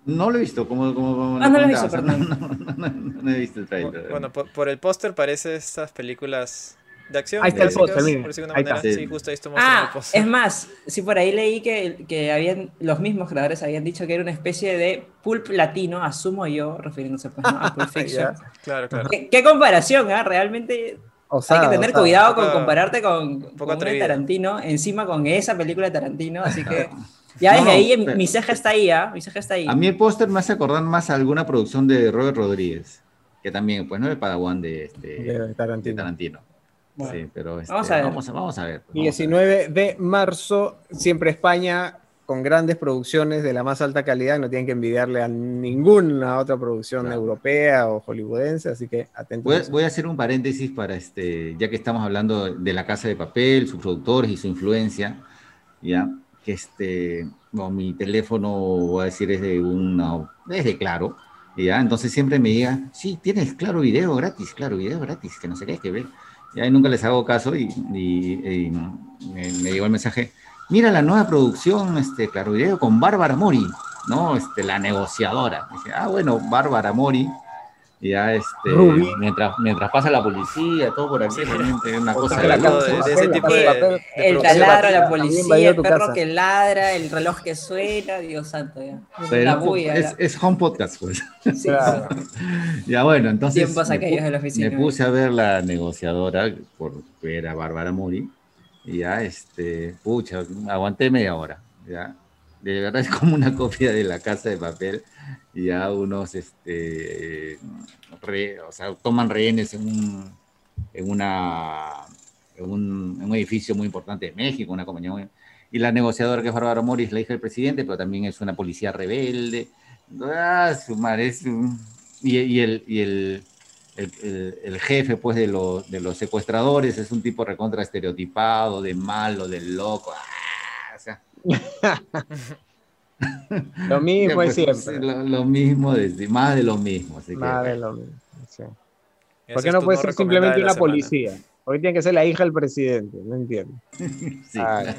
No lo he visto, como, como, ah, no lo he visto, <laughs> perdón. No, no, he visto el trailer. Bueno, por, el póster parece estas películas de acción. Ahí está el póster, Sí, justo ahí ah, el póster. Es más, sí, por ahí leí que, que habían, los mismos creadores habían dicho que era una especie de pulp latino, asumo yo, refiriéndose pues, a Pulp <laughs> Fiction. claro, claro. ¿Qué, comparación, ¿eh? Realmente hay que tener cuidado con compararte con, con Tarantino, encima con esa película de Tarantino, así que... Ya desde ahí mi ceja está ahí, ¿ah? Mi ceja está ahí. A mí el póster me hace acordar más a alguna producción de Robert Rodríguez, que también, pues no es Padawan de, este, de Tarantino. sí, pero este, vamos, a ver. Vamos, a, ver. 19 de marzo, siempre España, con grandes producciones de la más alta calidad, no tienen que envidiarle a ninguna otra producción europea o hollywoodense, así que atentos. Voy, a hacer un paréntesis para este, ya que estamos hablando de la casa de papel, sus productores y su influencia, ya que este, mi teléfono, voy a decir, es de una, es de Claro, ¿ya? Entonces siempre me diga, sí, tienes Claro Video gratis, Claro Video gratis, que no sé qué, que ver. Ya nunca les hago caso y, me, llegó el mensaje, mira la nueva producción, este, Claro Video con Bárbara Mori, ¿no? Este, la negociadora. Dice, ah, bueno, Bárbara Mori, ya este mientras mientras pasa la policía todo por aquí realmente una cosa de, de, ese tipo de, el taladro la policía el perro que ladra el reloj que suena Dios santo ya. Es, es, home podcast pues. Sí, <laughs> ya bueno entonces me, me, puse a ver la negociadora por ver a Bárbara Mori Ya, este, pucha, aguanté media hora, ya. De verdad es como una copia de la casa de papel. Ya unos, este, o sea, toman rehenes en un, en una, en un, edificio muy importante de México, una compañía y la negociadora que es Bárbara Mori es la hija del presidente, pero también es una policía rebelde. Ah, su madre, es y el, y el, el, el- el jefe pues de los, de los secuestradores es un tipo recontra estereotipado, de malo, de loco. Ah, o sea, <laughs> Lo mismo pues, es siempre. Lo, lo mismo, de- más de lo mismo. Así que, Más de lo mismo. sí. ¿Por qué no puede ser simplemente una semana. policía? Hoy tiene que ser la hija del presidente, no entiendo. <laughs> sí. Ah.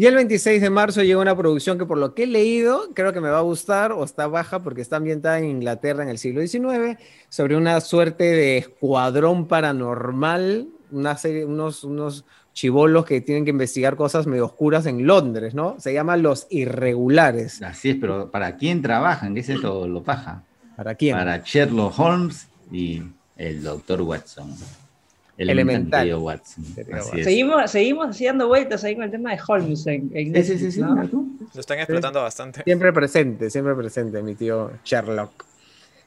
Y el 26 de marzo llega una producción que por lo que he leído creo que me va a gustar o está baja porque está ambientada en Inglaterra en el siglo XIX sobre una suerte de escuadrón paranormal, una serie, unos, unos chivolos que tienen que investigar cosas medio oscuras en Londres, ¿no? Se llama Los Irregulares. Así es, pero ¿para quién trabajan? ¿Qué es esto? Lo paja. ¿Para quién? Para Sherlock Holmes y el doctor Watson. Elemental. querido Watson. Así. Seguimos, seguimos así dando vueltas ahí con el tema de Holmes en, en Sí, sí, sí. Lo están explotando bastante. Siempre presente, siempre presente, mi tío Sherlock.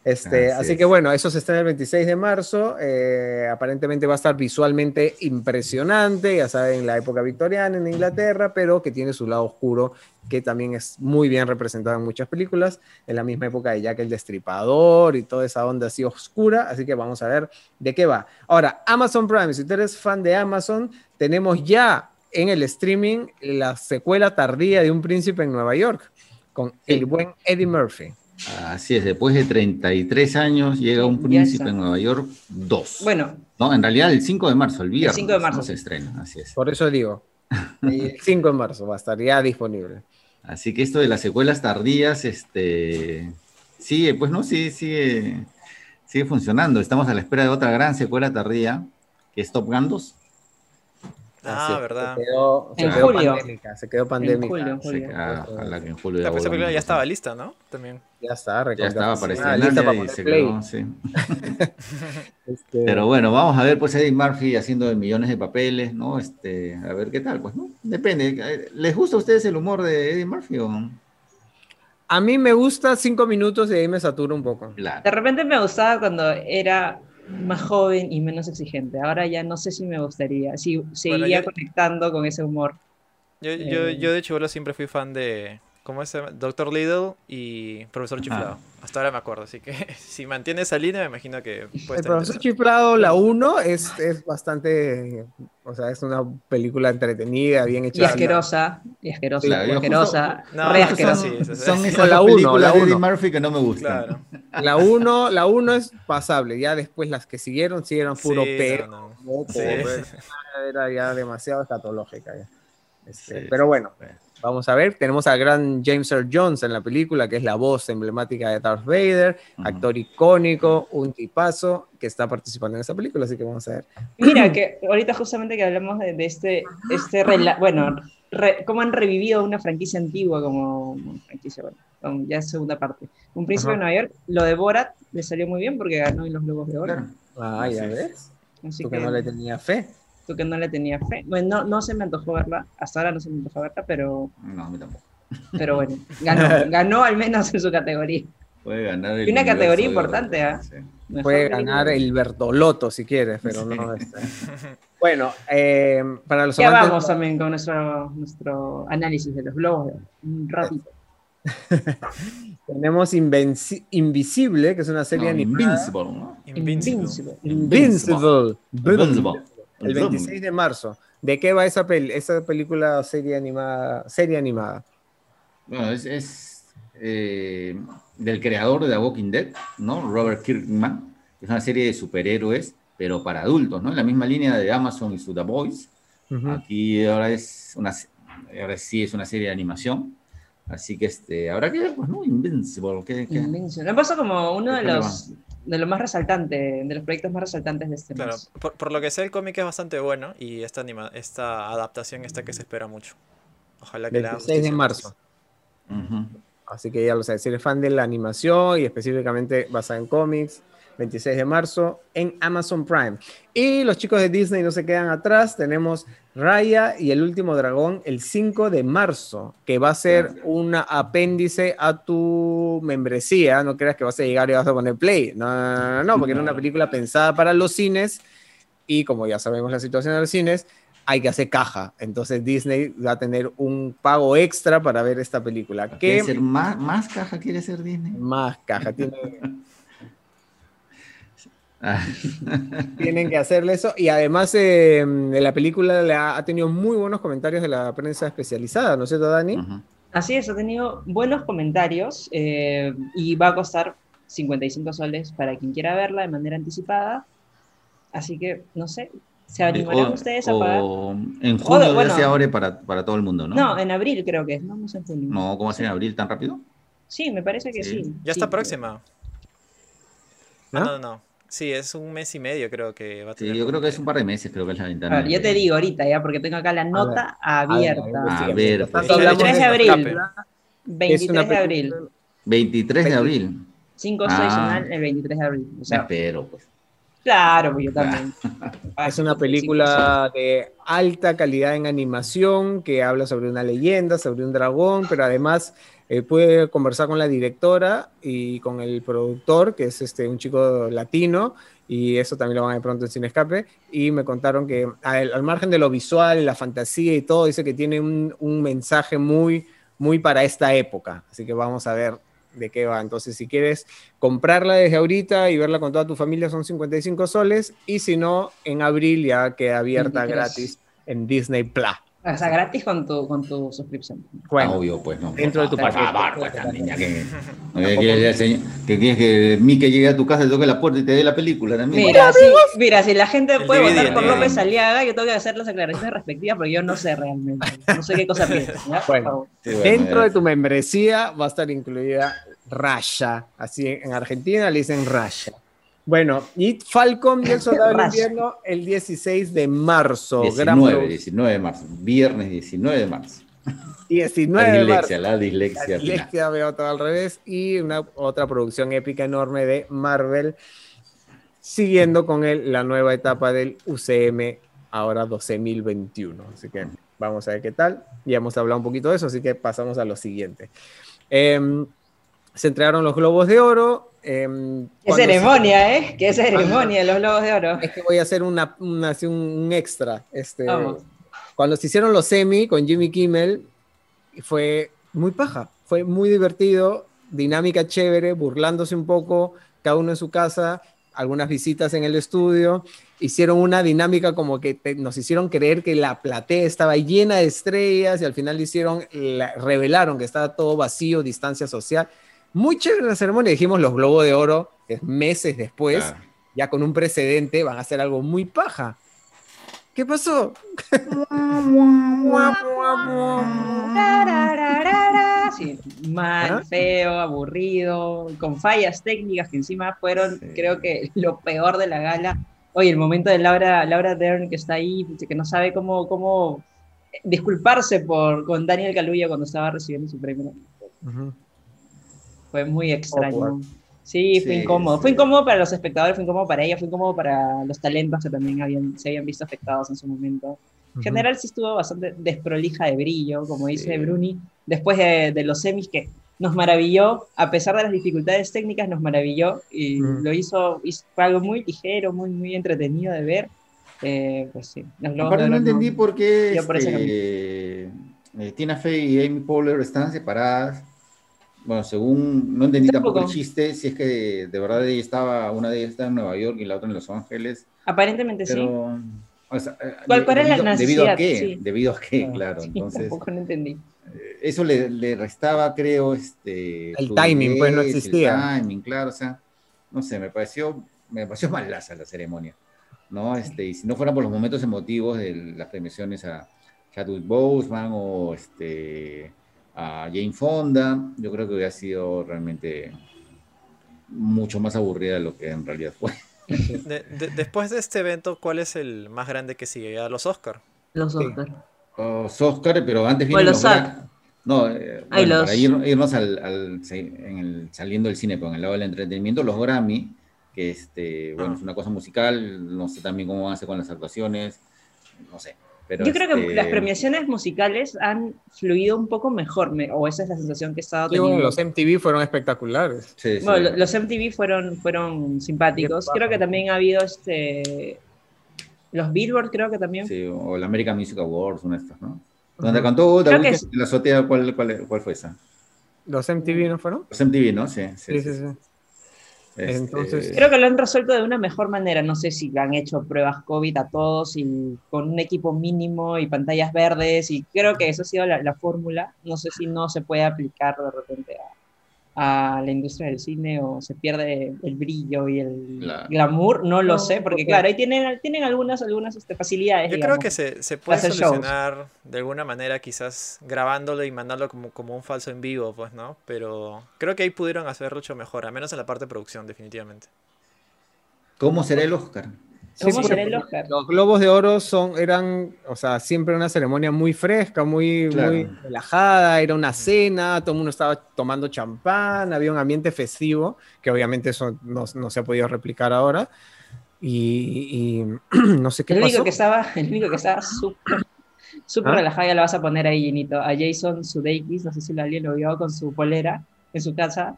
Este, Así así es. que bueno, eso se estrena el 26 de marzo. eh, aparentemente va a estar visualmente impresionante, ya saben, la época victoriana en Inglaterra, pero que tiene su lado oscuro, que también es muy bien representado en muchas películas, en la misma época de Jack el Destripador y toda esa onda así oscura. Así que vamos a ver de qué va. Ahora, Amazon Prime, si tú eres fan de Amazon, tenemos ya en el streaming la secuela tardía de Un Príncipe en Nueva York, con el buen Eddie Murphy. Así es, después de 33 años llega un príncipe en Nueva York 2. Bueno, No, en realidad el 5 de marzo, el viernes. 5 de marzo, ¿no? se estrena, así es. Por eso digo, <laughs> el 5 de marzo va a estar ya disponible. Así que esto de las secuelas tardías, este, sigue, pues no, sí, sigue, sigue funcionando. Estamos a la espera de otra gran secuela tardía, que es Top Gun 2. Ah, verdad. Se quedó, se En quedó julio. pandémica, se quedó pandémica. julio, en Se- julio. ah, ojalá que en julio La esa película ya estaba lista, ¿no? También. Ya está, Ya estaba para funcionada, estrenar lista ya para poner se play. quedó, sí. <laughs> Este, Pero bueno, vamos a ver pues Eddie Murphy haciendo millones de papeles, ¿no? Este, a ver qué tal, pues, ¿no? Depende. ¿Les gusta a ustedes el humor de Eddie Murphy o no? A mí me gusta cinco minutos y ahí me saturo un poco. Claro. de repente me gustaba cuando era más joven y menos exigente. Ahora ya no sé si me gustaría, si seguiría yo- conectando con ese humor. Yo, yo, Eh. yo de chivolo siempre fui fan de. ¿Cómo es? Doctor Little y Profesor Chiflado. Hasta ahora me acuerdo, así que <laughs> si mantiene esa línea, me imagino que puede El profesor. Chiflado, la 1, es, es bastante, o sea, es una película entretenida, bien Y hecha. asquerosa, y asquerosa, Claro, y asquerosa, No, re asquerosa. sí, sí, sí. Son No, esas la dos uno, películas la de Eddie. Murphy que no me gustan. Claro. La 1 la uno es pasable, ya después las que siguieron, siguieron puro Sí, peo, no, no. Sí. era ya demasiado escatológica. ya. Este, Sí, pero sí, bueno, sí. Vamos a ver, tenemos al gran James Earl Jones en la película, que es la voz emblemática de Darth Vader, actor icónico, un tipazo que está participando en esa película, así que vamos a ver. Mira, que ahorita justamente que hablamos de, de este, este bueno, re- cómo han revivido una franquicia antigua como franquicia, bueno, con ya segunda parte. Un príncipe Ajá. de Nueva York, lo de Borat le salió muy bien porque ganó en los Globos de Oro. Ah, ya ves, Así tú que, que no le tenías fe. Tú que no le tenías fe. Bueno, no, no se me antojó verla, hasta ahora no se me antojó verla, pero, No, a mí tampoco. pero bueno, ganó, <laughs> ganó al menos en su categoría. Puede ganar el Y una categoría importante. ¿ah? Sí. Mejor Puede película. ganar el Bertolotto si quieres, pero no. este. <laughs> Bueno, eh, para los Ya amantes- vamos también con nuestro, nuestro análisis de los globos. Un ratito. <laughs> tenemos Invenci- Invisible, que es una serie No, animada. Invincible, ¿no? Invincible. Invincible. Invincible. El 26 de marzo. ¿De qué va esa, pel- esa película o serie animada? Serie animada. Bueno, es, es, eh, del creador de The Walking Dead, ¿no? Robert Kirkman. Es una serie de superhéroes, pero para adultos, ¿no? En la misma línea de Amazon y su The Boys. Aquí ahora es una ahora sí es una serie de animación. Así que este, habrá que ver, pues, ¿no? Invincible. ¿qué- qué? Invincible. Me pasa como uno de ¿Qué tal los, de los más resaltantes, de los proyectos más resaltantes de este Claro, mes. por, por lo que sé, el cómic es bastante bueno y esta, anima esta adaptación está que se espera mucho. Ojalá que le haga 26 de justicia. marzo. Ujú. Así que ya lo sabes, si eres fan de la animación y específicamente basada en cómics, 26 de marzo en Amazon Prime. Y los chicos de Disney no se quedan atrás, tenemos Raya y el último dragón el 5 de marzo, que va a ser un apéndice a tu membresía, no creas que vas a llegar y vas a poner play, no, no, no, no porque era una película pensada para los cines y como ya sabemos la situación de los cines, hay que hacer caja. Entonces Disney va a tener un pago extra para ver esta película. ¿Quiere ser más, más caja? ¿Quiere ser Disney? Más caja. Tiene... <laughs> <laughs> Tienen que hacerle eso. Y además eh, la película ha, tenido muy buenos comentarios de la prensa especializada, ¿no es cierto, Dani? Así es, ha tenido buenos comentarios eh, y va a costar 55 soles para quien quiera verla de manera anticipada. Así que, no sé, ¿se animarán ustedes a pagar? En junio bueno, se abre para, para, todo el mundo, ¿no? No, en abril creo que es, no, no sé en junio. No, ¿cómo hace en abril tan rápido? Sí, me parece que sí. Ya sí, está próxima. ¿No? no, no. Sí, es un mes y medio creo que va a tener. Sí, yo creo que es un par de meses, creo que es la ventana. Ver, ya te digo ahorita, ya, porque tengo acá la nota abierta. A ver, pues. 23 de abril. 23 de abril. 23 de abril. 5 6 ah. el 23 de abril. O sea, espero, pues. Claro, pues yo también. <laughs> Es una película de alta calidad en animación que habla sobre una leyenda, sobre un dragón, pero además eh, puede conversar con la directora y con el productor, que es este, un chico latino, y eso también lo van a ver pronto en Cine Escape, y me contaron que al, al, margen de lo visual, la fantasía y todo, dice que tiene un, un mensaje muy, muy para esta época, así que vamos a ver de qué va. Entonces, si quieres comprarla desde ahorita y verla con toda tu familia, son 55 soles. Y si no, en abril ya queda abierta 23. gratis en Disney Plus. O sea, gratis con tu, con tu suscripción. Bueno, Obvio, pues no. Dentro de tu paquete. Pues, también, que, que, que quieres que Mike llegue a tu casa, te toque la puerta y te dé la película también. Mira, si, mira, si la gente puede DVD, votar por López Aliaga, yo tengo que hacer las aclaraciones respectivas porque yo no sé realmente. No sé qué cosa piensas. Bueno, sí, bueno, dentro de tu membresía va a estar incluida Raya. Así en Argentina le dicen Raya. Bueno, y Falcon y el <laughs> Soldado del Invierno el 16 de marzo. 19, 19 de marzo. Viernes 19 de marzo. 19 la de dislexia, marzo. La dislexia, la dislexia veo todo al revés. Y una otra producción épica enorme de Marvel, siguiendo con él la nueva etapa del UCM, ahora 12.021. Así que vamos a ver qué tal. Ya hemos hablado un poquito de eso, así que pasamos a lo siguiente. Eh, se entregaron los globos de oro. Eh, Qué ceremonia, se... ¿eh? Qué ceremonia los globos de oro. Es que voy a hacer una, una un extra. Este, Vamos. Cuando se hicieron los semi con Jimmy Kimmel, fue muy paja, fue muy divertido, dinámica chévere, burlándose un poco, cada uno en su casa, algunas visitas en el estudio, hicieron una dinámica como que te, nos hicieron creer que la platea estaba llena de estrellas y al final hicieron, la, revelaron que estaba todo vacío, distancia social. Muy chévere la ceremonia, dijimos los Globos de Oro, meses después, ah. ya con un precedente, van a hacer algo muy paja. ¿Qué pasó? sí, mal, ¿Ah? feo, aburrido, con fallas técnicas que encima fueron, sí. creo que, lo peor de la gala. Oye, el momento de Laura, Laura Dern que está ahí, que no sabe cómo, cómo disculparse por, con Daniel Kaluuya cuando estaba recibiendo su premio. Uh -huh. Fue muy extraño. Oh, Sí, fue sí, incómodo. Sí. Fue incómodo para los espectadores, fue incómodo para ella, fue incómodo para los talentos que también habían, se habían visto afectados en su momento. En uh -huh. general sí estuvo bastante desprolija de brillo, como dice sí. Bruni, después de, de, los semis que nos maravilló, a pesar de las dificultades técnicas, nos maravilló y uh -huh. lo hizo, hizo, fue algo muy ligero, muy, muy entretenido de ver. Eh, pues sí. Aparte no entendí no, por qué este, por eh, Tina Fey y Amy Poehler están separadas bueno, según, no entendí tampoco el chiste, si es que de, de, verdad ella estaba, una de ellas estaba en Nueva York y la otra en Los Ángeles. Aparentemente pero, sí. O sea, ¿Cuál, cuál debido, la? ¿Debido a qué? Sí. ¿Debido a qué? No, claro, sí, entonces... Tampoco no entendí. Eso le, le restaba, creo, este... El timing, pues no existía. El timing, claro, o sea, no sé, me pareció, me pareció malaza la ceremonia, ¿no? Este, y si no fuera por los momentos emotivos de las premiaciones a Chadwick Boseman o este a Jane Fonda, yo creo que hubiera sido realmente mucho más aburrida de lo que en realidad fue. <laughs> De, de, después de este evento, ¿cuál es el más grande que sigue? ¿A los Oscar? Los Oscar. Sí. Los Oscar, pero antes vienen los, los No, eh, bueno, los... para ir, irnos al, al en el, saliendo del cine, pero en el lado del entretenimiento, los Grammy que este, bueno, Ah. es una cosa musical, no sé también cómo van a hacer con las actuaciones, no sé. Pero Yo creo que este, las premiaciones musicales han fluido un poco mejor, me- o esa es la sensación que he estado Sí, bueno, teniendo. los MTV fueron espectaculares. sí, sí. Bueno, los MTV fueron, fueron simpáticos. Creo que también ha habido este. Los Billboard, creo que también. Sí, o el American Music Awards, una de estas, ¿no? Donde cantó Creo David que en la azotea, ¿cuál, cuál, cuál fue esa? ¿Los MTV no fueron? Los MTV, ¿no? Sí, Sí, sí, sí. Este, Entonces- Creo que lo han resuelto de una mejor manera. No sé si han hecho pruebas COVID a todos y con un equipo mínimo y pantallas verdes. Y creo que eso ha sido la, la fórmula. No sé si no se puede aplicar de repente a, a la industria del cine o se pierde el brillo y el Claro. glamour. No lo No, sé, porque porque- claro, ahí tienen, tienen algunas, algunas este, facilidades. Yo creo que se, se puede shows. solucionar de alguna manera, quizás grabándolo y mandarlo como, como un falso en vivo, pues, ¿no? Pero creo que ahí pudieron hacerlo mucho mejor, al menos en la parte de producción, definitivamente. ¿Cómo será el Oscar? Sí, ¿Cómo será el Oscar? Los Globos de Oro son, eran, o sea, siempre una ceremonia muy fresca, muy, Claro. muy relajada, era una cena, todo el mundo estaba tomando champán, había un ambiente festivo, que obviamente eso no, no se ha podido replicar ahora. Y, y <clears throat> no sé qué El único pasó. que estaba, el único que estaba súper súper ¿Ah? relajado, ya lo vas a poner ahí, Ginito, a Jason Sudeikis, no sé si alguien lo vio con su polera en su casa.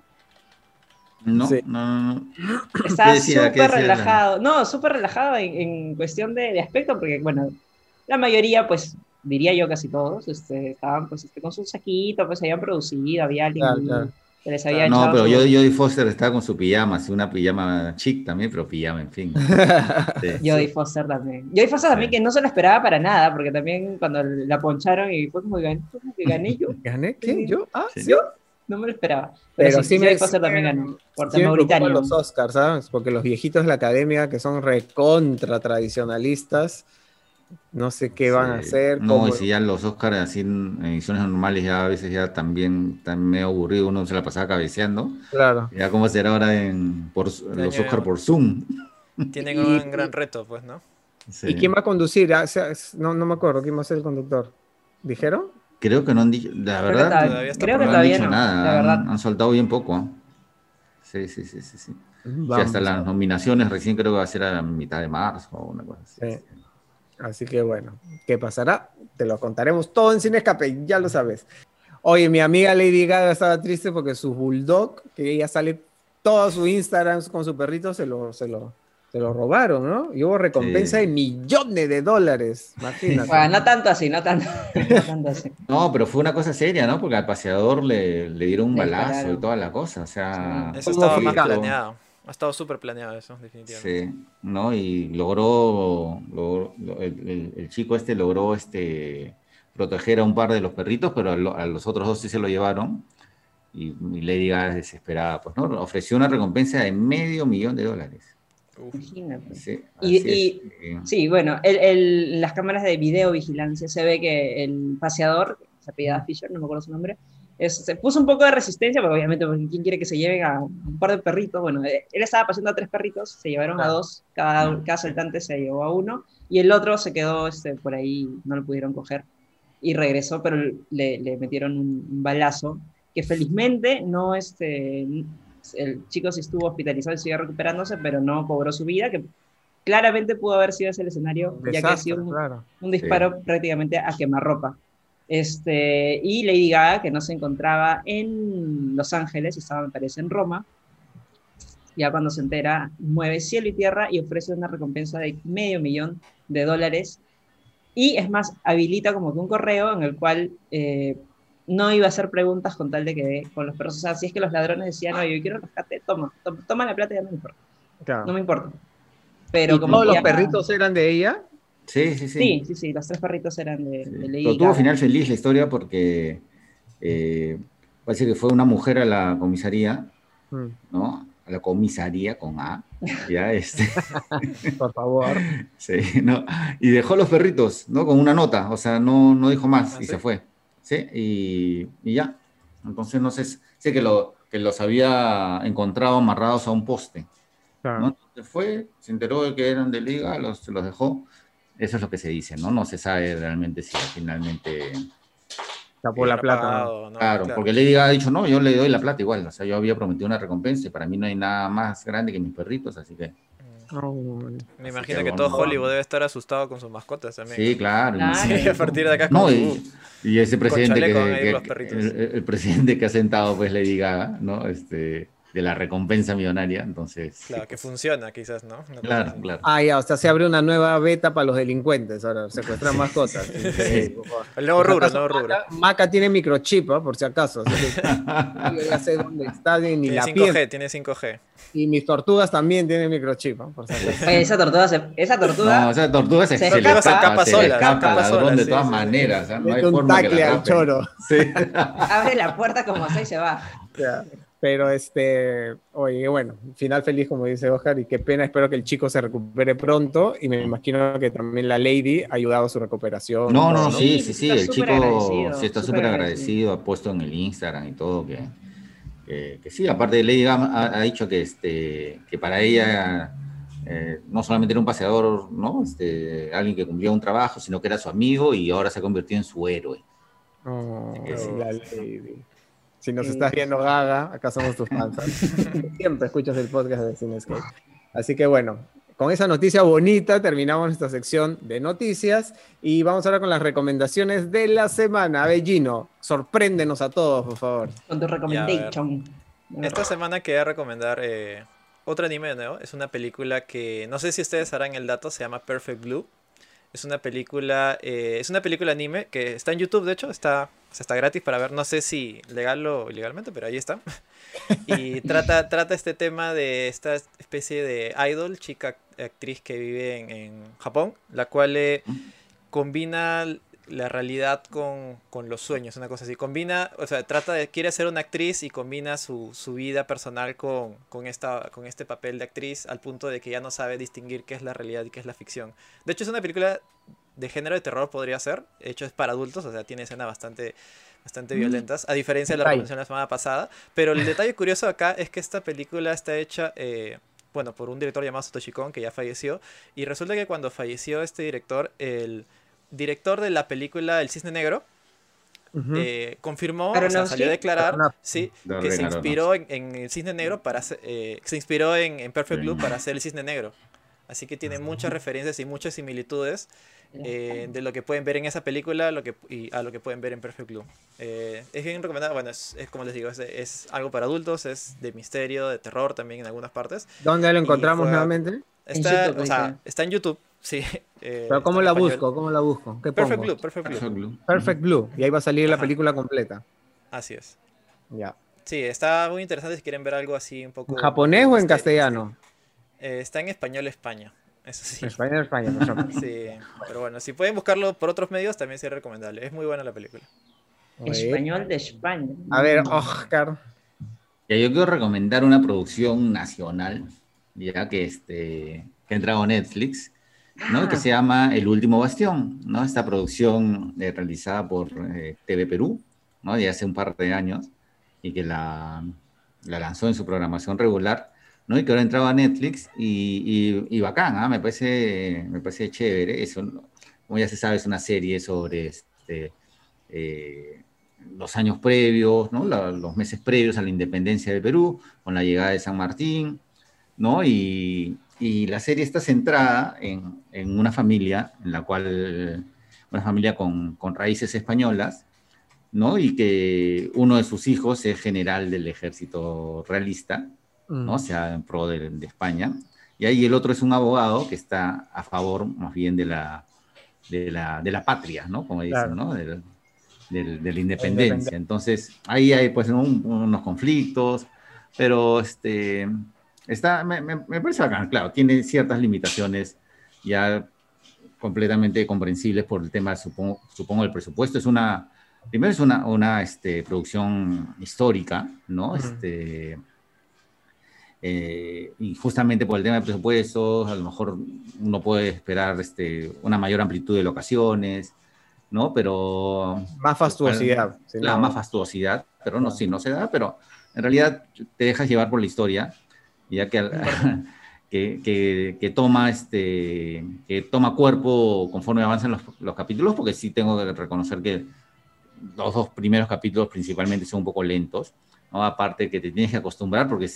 No, Sí. no, no, no. Estaba ¿Qué decía? ¿Qué súper relajado, no, súper relajado en, en cuestión de, de aspecto, porque bueno, la mayoría, pues, diría yo casi todos, este, estaban pues este, con su saquito, pues habían producido, había alguien Claro, que les había No, echado pero yo, Jodie Foster estaba con su pijama, sí, una pijama chic también, pero pijama, en fin. <laughs> Sí. Jodie Foster también. Jodie Foster también Sí. que no se lo esperaba para nada, porque también cuando la poncharon y fue como, "Gan- como que gané yo, ¿Gané? ¿Quién? ¿Yo? Ah, yo no me lo esperaba. Pero, Pero sí, sí me- sí también ganó, por Sí me tema preocupan británico. los Oscars, ¿sabes? Porque los viejitos de la academia, que son recontra tradicionalistas, no sé qué van a hacer. No, cómo- y si ya los Oscars así en ediciones normales ya a veces ya también, también medio aburrido, uno se la pasaba cabeceando. Claro. Ya cómo será ahora en por, los Oscars por Zoom. Tienen <laughs> Y- un gran reto, pues, ¿no? Sí. ¿Y quién va a conducir? Ah, o sea, es- no, no me acuerdo, ¿quién va a ser el conductor? ¿Dijeron? Creo que no han dicho, la Creo que verdad, todavía- todavía está creo que no ver. han todavía dicho no, nada, la han, verdad. han soltado bien poco. ¿eh? Sí, sí, sí, sí, sí. Vamos. hasta las nominaciones recién creo que va a ser a mitad de marzo o una cosa así. Sí. Así que bueno, ¿qué pasará? Te lo contaremos todo en Cine Escape, ya lo sabes. Oye, mi amiga Lady Gaga estaba triste porque su bulldog, que ella sale todo su Instagram con su perrito, se lo, se lo, se lo robaron, ¿no? Y hubo recompensa Sí. de millones de dólares, imagínate. Bueno, no tanto así, no tanto, <laughs> no tanto así. No, pero fue una cosa seria, ¿no? Porque al paseador le, le dieron un Le balazo dispararon. y toda la cosa. O sea, Eso ¿Cómo estaba más planeado. Ha estado súper planeado eso, definitivamente. Sí, ¿no? Y logró, logró- lo- el, el- el chico este logró este, proteger a un par de los perritos, pero a, lo- a los otros dos sí se lo llevaron. Y, y Lady Gaga desesperada, pues, ¿no? Ofreció una recompensa de medio millón de dólares. Uf. Imagínate. Sí, Y- y-. Eh, Sí, bueno, el, el- las cámaras de videovigilancia se ve que el paseador, se apellida Fisher, no me acuerdo su nombre, es- se puso un poco de resistencia, porque obviamente, porque ¿quién quiere que se lleven a un par de perritos? Bueno, eh, él estaba paseando a tres perritos, se llevaron a Claro. dos, cada, cada asaltante se llevó a uno, y el otro se quedó este, por ahí, no lo pudieron coger, y regresó, pero le, le metieron un, un balazo, que felizmente no, este, el chico sí estuvo hospitalizado y sigue recuperándose, pero no cobró su vida, que claramente pudo haber sido ese el escenario, ya que ha sido un, claro. un disparo prácticamente a quemarropa. Este, y Lady Gaga, que no se encontraba en Los Ángeles, estaba, me parece, en Roma, ya cuando se entera, mueve cielo y tierra y ofrece una recompensa de medio millón de dólares. Y es más, habilita como que un correo en el cual eh, no iba a hacer preguntas con tal de que con los perros. O sea, si es que los ladrones decían, oye, yo quiero rescate, toma, toma, toma la plata, ya no me importa. claro. No me importa. Pero ¿Y como todos los perritos eran de ella? Sí, sí, sí. Sí, sí, sí, los tres perritos eran de, Sí. de Lady Pero tuvo final feliz la historia porque eh, parece que fue una mujer a la comisaría, Mm, ¿no? A la comisaría con A, ya, <laughs> este, por favor. sí, ¿no? Y dejó los perritos, ¿no? Con una nota, o sea, no, no dijo más ¿Ah, y sí? se fue, ¿sí? Y, y ya. Entonces, no sé, sé que, lo, que los había encontrado amarrados a un poste, Claro. ¿no? Entonces fue, se enteró de que eran de liga, los, se los dejó. Eso es lo que se dice, ¿no? No se sabe realmente si finalmente Chapó la plata. pagado, ¿no? Claro, porque Lady ha dicho, no, yo le doy la plata igual. O sea, yo había prometido una recompensa y para mí no hay nada más grande que mis perritos, así que Me imagino que todo Hollywood debe estar asustado con sus mascotas también. sí, claro. Sí, a partir de acá es No, como, y, uh, y ese presidente que, que- el, el presidente que ha sentado pues Lady Gaga, ¿no? Este, de la recompensa millonaria, entonces. claro, que funciona quizás, ¿no? Una cosa Claro, así. claro. Ah, ya, o sea, se abre una nueva beta para los delincuentes ahora, secuestrar mascotas. Sí. El nuevo Por si rubro, el nuevo rubro. Maca, Maca tiene microchip, ¿ah? por si acaso. así que <laughs> ya sé dónde está ni Tiene la 5G, piel. tiene 5G. Y mis tortugas también tienen microchip, ¿ah? por si acaso. Oye, esa tortuga, se- esa tortuga No, o sea, tortuga se, Se se le escapa, se sola, le escapa ladrón sola, de sí, todas sí, sí. maneras. ¿ah? No hay un forma que tacle la al choro. Sí. abre la puerta como sea y se va. Ya, Pero este, oye, bueno, final feliz como dice Oscar y qué pena, espero que el chico se recupere pronto y me imagino que también la Lady ha ayudado a su recuperación. No, no, sí, sí, sí, el chico agradecido, sí está súper agradecido. ha puesto en el Instagram y todo que, que, que sí, aparte Lady ha, ha dicho que, este, que para ella eh, no solamente era un paseador, ¿no? Este, alguien que cumplía un trabajo, sino que era su amigo y ahora se ha convertido en su héroe. Oh, Sí. la Lady. Si nos estás viendo, Gaga, acá somos tus fans. <laughs> Siempre escuchas el podcast de Cinescape. Así que bueno, con esa noticia bonita terminamos nuestra sección de noticias y vamos ahora con las recomendaciones de la semana. A ver, Gino, sorpréndenos a todos, por favor. Con tu recommendation. Esta semana quería recomendar eh, otro anime de nuevo. Es una película que no sé si ustedes harán el dato, se llama Perfect Blue. Es una película, eh, es una película anime que está en YouTube, de hecho, está, o está gratis para ver. No sé si legal o ilegalmente, pero ahí está. <laughs> Y trata, trata este tema de esta especie de idol, chica actriz que vive en, en Japón, la cual eh, combina la realidad con, con los sueños, una cosa así. Combina, o sea, trata de, quiere ser una actriz y combina su, su vida personal con, con, esta, con este papel de actriz al punto de que ya no sabe distinguir qué es la realidad y qué es la ficción. De hecho, es una película de género de terror, podría ser. De hecho, es para adultos, o sea, tiene escenas bastante, bastante violentas, a diferencia de la recomendación de la semana pasada. Pero el <laughs> detalle curioso acá es que esta película está hecha... eh, bueno, por un director llamado Satoshi Kon, que ya falleció. Y resulta que cuando falleció este director, el director de la película El Cisne Negro Ujú. eh, confirmó, o sea, salió a declarar sí, que se inspiró en, en El Cisne Negro para hacer- eh, se inspiró en, en Perfect Blue para hacer El Cisne Negro. Así que tiene muchas referencias y muchas similitudes eh, de lo que pueden ver en esa película lo que, y a lo que pueden ver en Perfect Blue. Eh, es bien recomendado, bueno, es, es como les digo, es, es algo para adultos, es de misterio, de terror también en algunas partes. ¿Dónde lo encontramos fue- nuevamente? Está, YouTube, o sea, está en YouTube, sí. eh, Pero ¿cómo la español. busco? ¿Cómo la busco? ¿Qué Perfect pongo? Blue, Perfect Blue. Perfect Blue. Perfect Blue. Y ahí va a salir la película completa. Así es. Ya. Sí, está muy interesante si quieren ver algo así un poco... ¿En japonés o en misterio, castellano? Eh, está en español España, eso sí. En España, España. ejemplo. Sí, pero bueno, si pueden buscarlo por otros medios también sería recomendable. Es muy buena la película. Español de España. A ver, Oscar. Ya, yo quiero recomendar una producción nacional, ya que, este, que ha entrado a Netflix, ¿no? Ah. que se llama El Último Bastión, ¿no? Esta producción eh, realizada por eh, TV Perú, ¿no? De hace un par de años, y que la, la lanzó en su programación regular, ¿no? Y que ahora ha entrado a Netflix, y, y, y bacán, ¿ah? Me parece, me parece chévere, eso, como ya se sabe, es una serie sobre, este, eh, los años previos, ¿no? La- los meses previos a la independencia de Perú, con la llegada de San Martín, ¿no? Y, y la serie está centrada en, en una familia, en la cual, una familia con, con raíces españolas, ¿no? Y que uno de sus hijos es general del ejército realista, Mm. ¿no? O sea, en pro de, de España. Y ahí el otro es un abogado que está a favor más bien de la, de la, de la patria, ¿no? Como dicen, Claro. ¿no? Del- del- de la independencia. independencia. Entonces, ahí hay pues un- unos conflictos, pero este, está, me, me- me parece bacán, claro, tiene ciertas limitaciones ya completamente comprensibles por el tema, supongo, supongo del presupuesto. Es una, primero es una, una este, producción histórica, ¿no? Ujú. Este, eh, y justamente por el tema de presupuestos, a lo mejor uno puede esperar este, una mayor amplitud de locaciones, ¿no? Pero Más fastuosidad. si la no- más fastuosidad, pero no, sí, no se da, pero en realidad te dejas llevar por la historia, ya que, <laughs> que, que- que toma, este, que toma cuerpo conforme avanzan los, los capítulos, porque sí tengo que reconocer que los dos primeros capítulos principalmente son un poco lentos, ¿no? aparte que te tienes que acostumbrar porque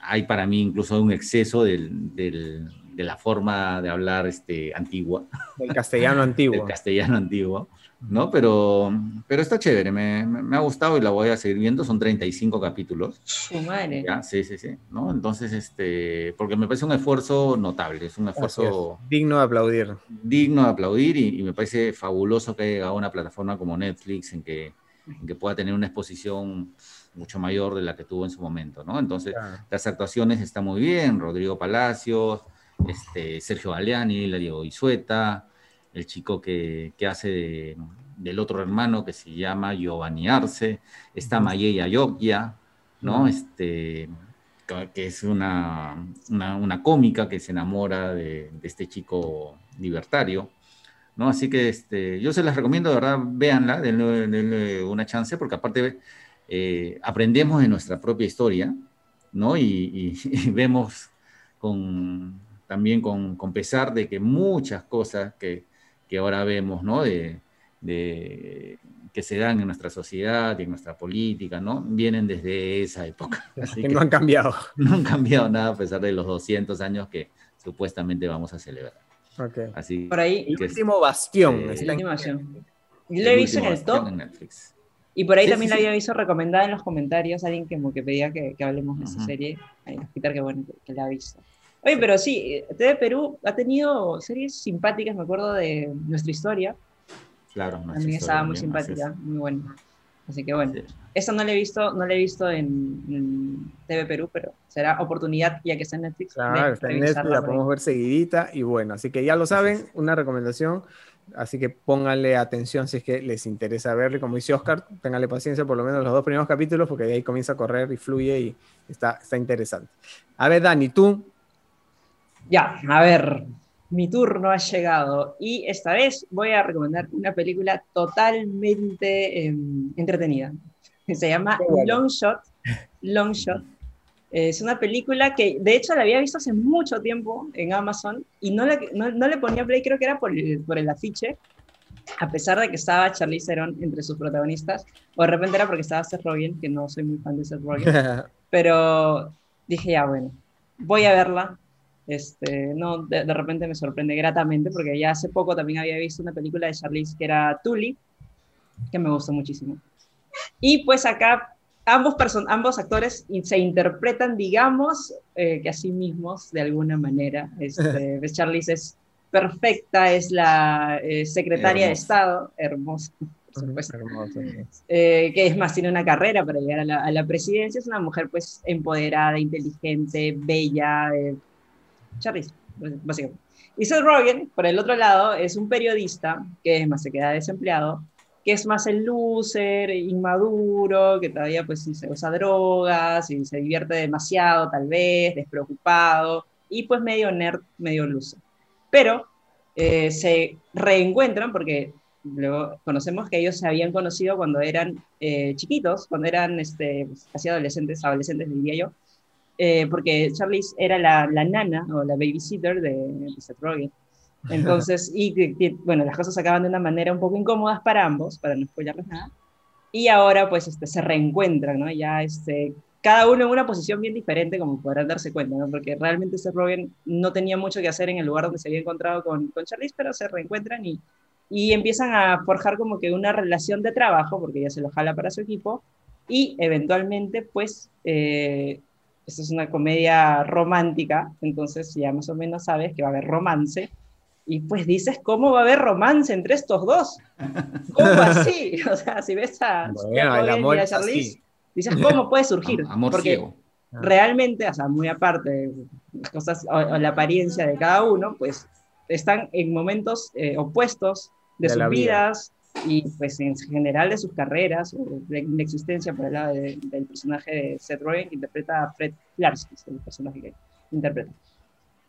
hay para mí incluso un exceso del, del, de la forma de hablar este, antigua. Del castellano <laughs> antiguo. El castellano antiguo. ¿No? Pero, pero está chévere, me, me, ha gustado y la voy a seguir viendo, son 35 capítulos. Su madre. ¿Ya? Sí, sí, sí, ¿no? Entonces, este, porque me parece un esfuerzo notable, es un esfuerzo... Es. Digno de aplaudir. Digno de aplaudir y, y, me parece fabuloso que haya llegado a una plataforma como Netflix en que, en que pueda tener una exposición mucho mayor de la que tuvo en su momento, ¿no? Entonces, claro. las actuaciones están muy bien, Rodrigo Palacios, este, Sergio Galeani, la Diego Isueta, el chico que, que hace de, del otro hermano que se llama Giovanni Arce, está Mayeya Yokia, ¿no? Este, que es una, una, una, cómica que se enamora de, de, este chico libertario, ¿no? Así que este, yo se las recomiendo, de verdad, véanla, denle, denle una chance, porque aparte eh, aprendemos de nuestra propia historia, ¿no? Y, y, <laughs> y vemos con, también con, con, pesar de que muchas cosas que, que ahora vemos, ¿no? De, de, que se dan en nuestra sociedad y en nuestra política, ¿no? Vienen desde esa época. <laughs> Así que no han cambiado. <laughs> No han cambiado nada a pesar de los 200 años que supuestamente vamos a celebrar. Okay. Así Por ahí. El último bastión. Eh, el último bastión. Yo lo he visto en el top. En Netflix. Y por ahí sí, también sí, la había visto recomendada en los comentarios, alguien que, como que pedía que, que hablemos de uh -huh. esa serie. Ay, Peter, que bueno que, que la ha visto. Oye, pero sí, TV Perú ha tenido series simpáticas, me acuerdo de Nuestra Historia. Claro, También estaba muy bien, simpática, muy buena. Así que bueno, sí. esa no la he visto, no la he visto en, en, TV Perú, pero será oportunidad ya que está en Netflix. Claro, está en Netflix, la podemos ver seguidita y bueno, así que ya lo saben, una recomendación, así que pónganle atención si es que les interesa verle, como dice Oscar, ténganle paciencia por lo menos los dos primeros capítulos porque de ahí comienza a correr y fluye y está, está interesante. A ver, Dani, tú, ya, a ver, mi turno ha llegado y esta vez voy a recomendar una película totalmente eh, entretenida. Se llama bueno. Long Shot. Long Shot. Es una película que de hecho la había visto hace mucho tiempo en Amazon y no le, no, no le ponía play, creo que era por el, por el afiche, a pesar de que estaba Charlize Theron entre sus protagonistas, o de repente era porque estaba Seth Rogen, que no soy muy fan de Seth Rogen, <laughs> pero dije ya, bueno, voy a verla, este, no, de, de, repente me sorprende gratamente porque ya hace poco también había visto una película de Charlize que era Tully, que me gustó muchísimo. Y pues acá ambos, ambos actores se interpretan, digamos, eh, que a sí mismos de alguna manera. Este, <laughs> pues Charlize es perfecta, es la eh, secretaria de Estado, hermosa. <laughs> Hermoso, eh, que es más, tiene una carrera para llegar a la, a la, presidencia, es una mujer pues empoderada, inteligente, bella, Charlize, básicamente. Y Seth Rogen, por el otro lado, es un periodista que es más, se queda desempleado, que es más el loser, inmaduro, que todavía pues se usa drogas y se divierte demasiado, tal vez, despreocupado, y pues medio nerd, medio loser. Pero eh, se reencuentran porque luego conocemos que ellos se habían conocido cuando eran eh, chiquitos, cuando eran este, pues, casi adolescentes, adolescentes diría yo, eh, porque Charlize era la, la, nana o la babysitter de, de Seth Rogen. Entonces, y, y, bueno, las cosas acaban de una manera un poco incómodas para ambos, para no spoilerles nada. Y ahora, pues, este, se reencuentran, ¿no? Ya, este, cada uno en una posición bien diferente, como podrán darse cuenta, ¿no? Porque realmente Seth Rogen no tenía mucho que hacer en el lugar donde se había encontrado con, con Charlize, pero se reencuentran y, y empiezan a forjar como que una relación de trabajo, porque ella se lo jala para su equipo, y eventualmente, pues, eh, esta es una comedia romántica, entonces ya más o menos sabes que va a haber romance. Y pues dices, ¿cómo va a haber romance entre estos dos? ¿Cómo <laughs> así? O sea, si ves a, bueno, el amor y a Charlize, dices, ¿cómo puede surgir? Amor Porque ciego. realmente, o sea, muy aparte de las cosas o, o, la apariencia de cada uno, pues están en momentos eh, opuestos de, de sus vidas, y pues en general de sus carreras o de la existencia por el lado de, del personaje de Seth Rogen que interpreta a Fred Larsky, el personaje que interpreta.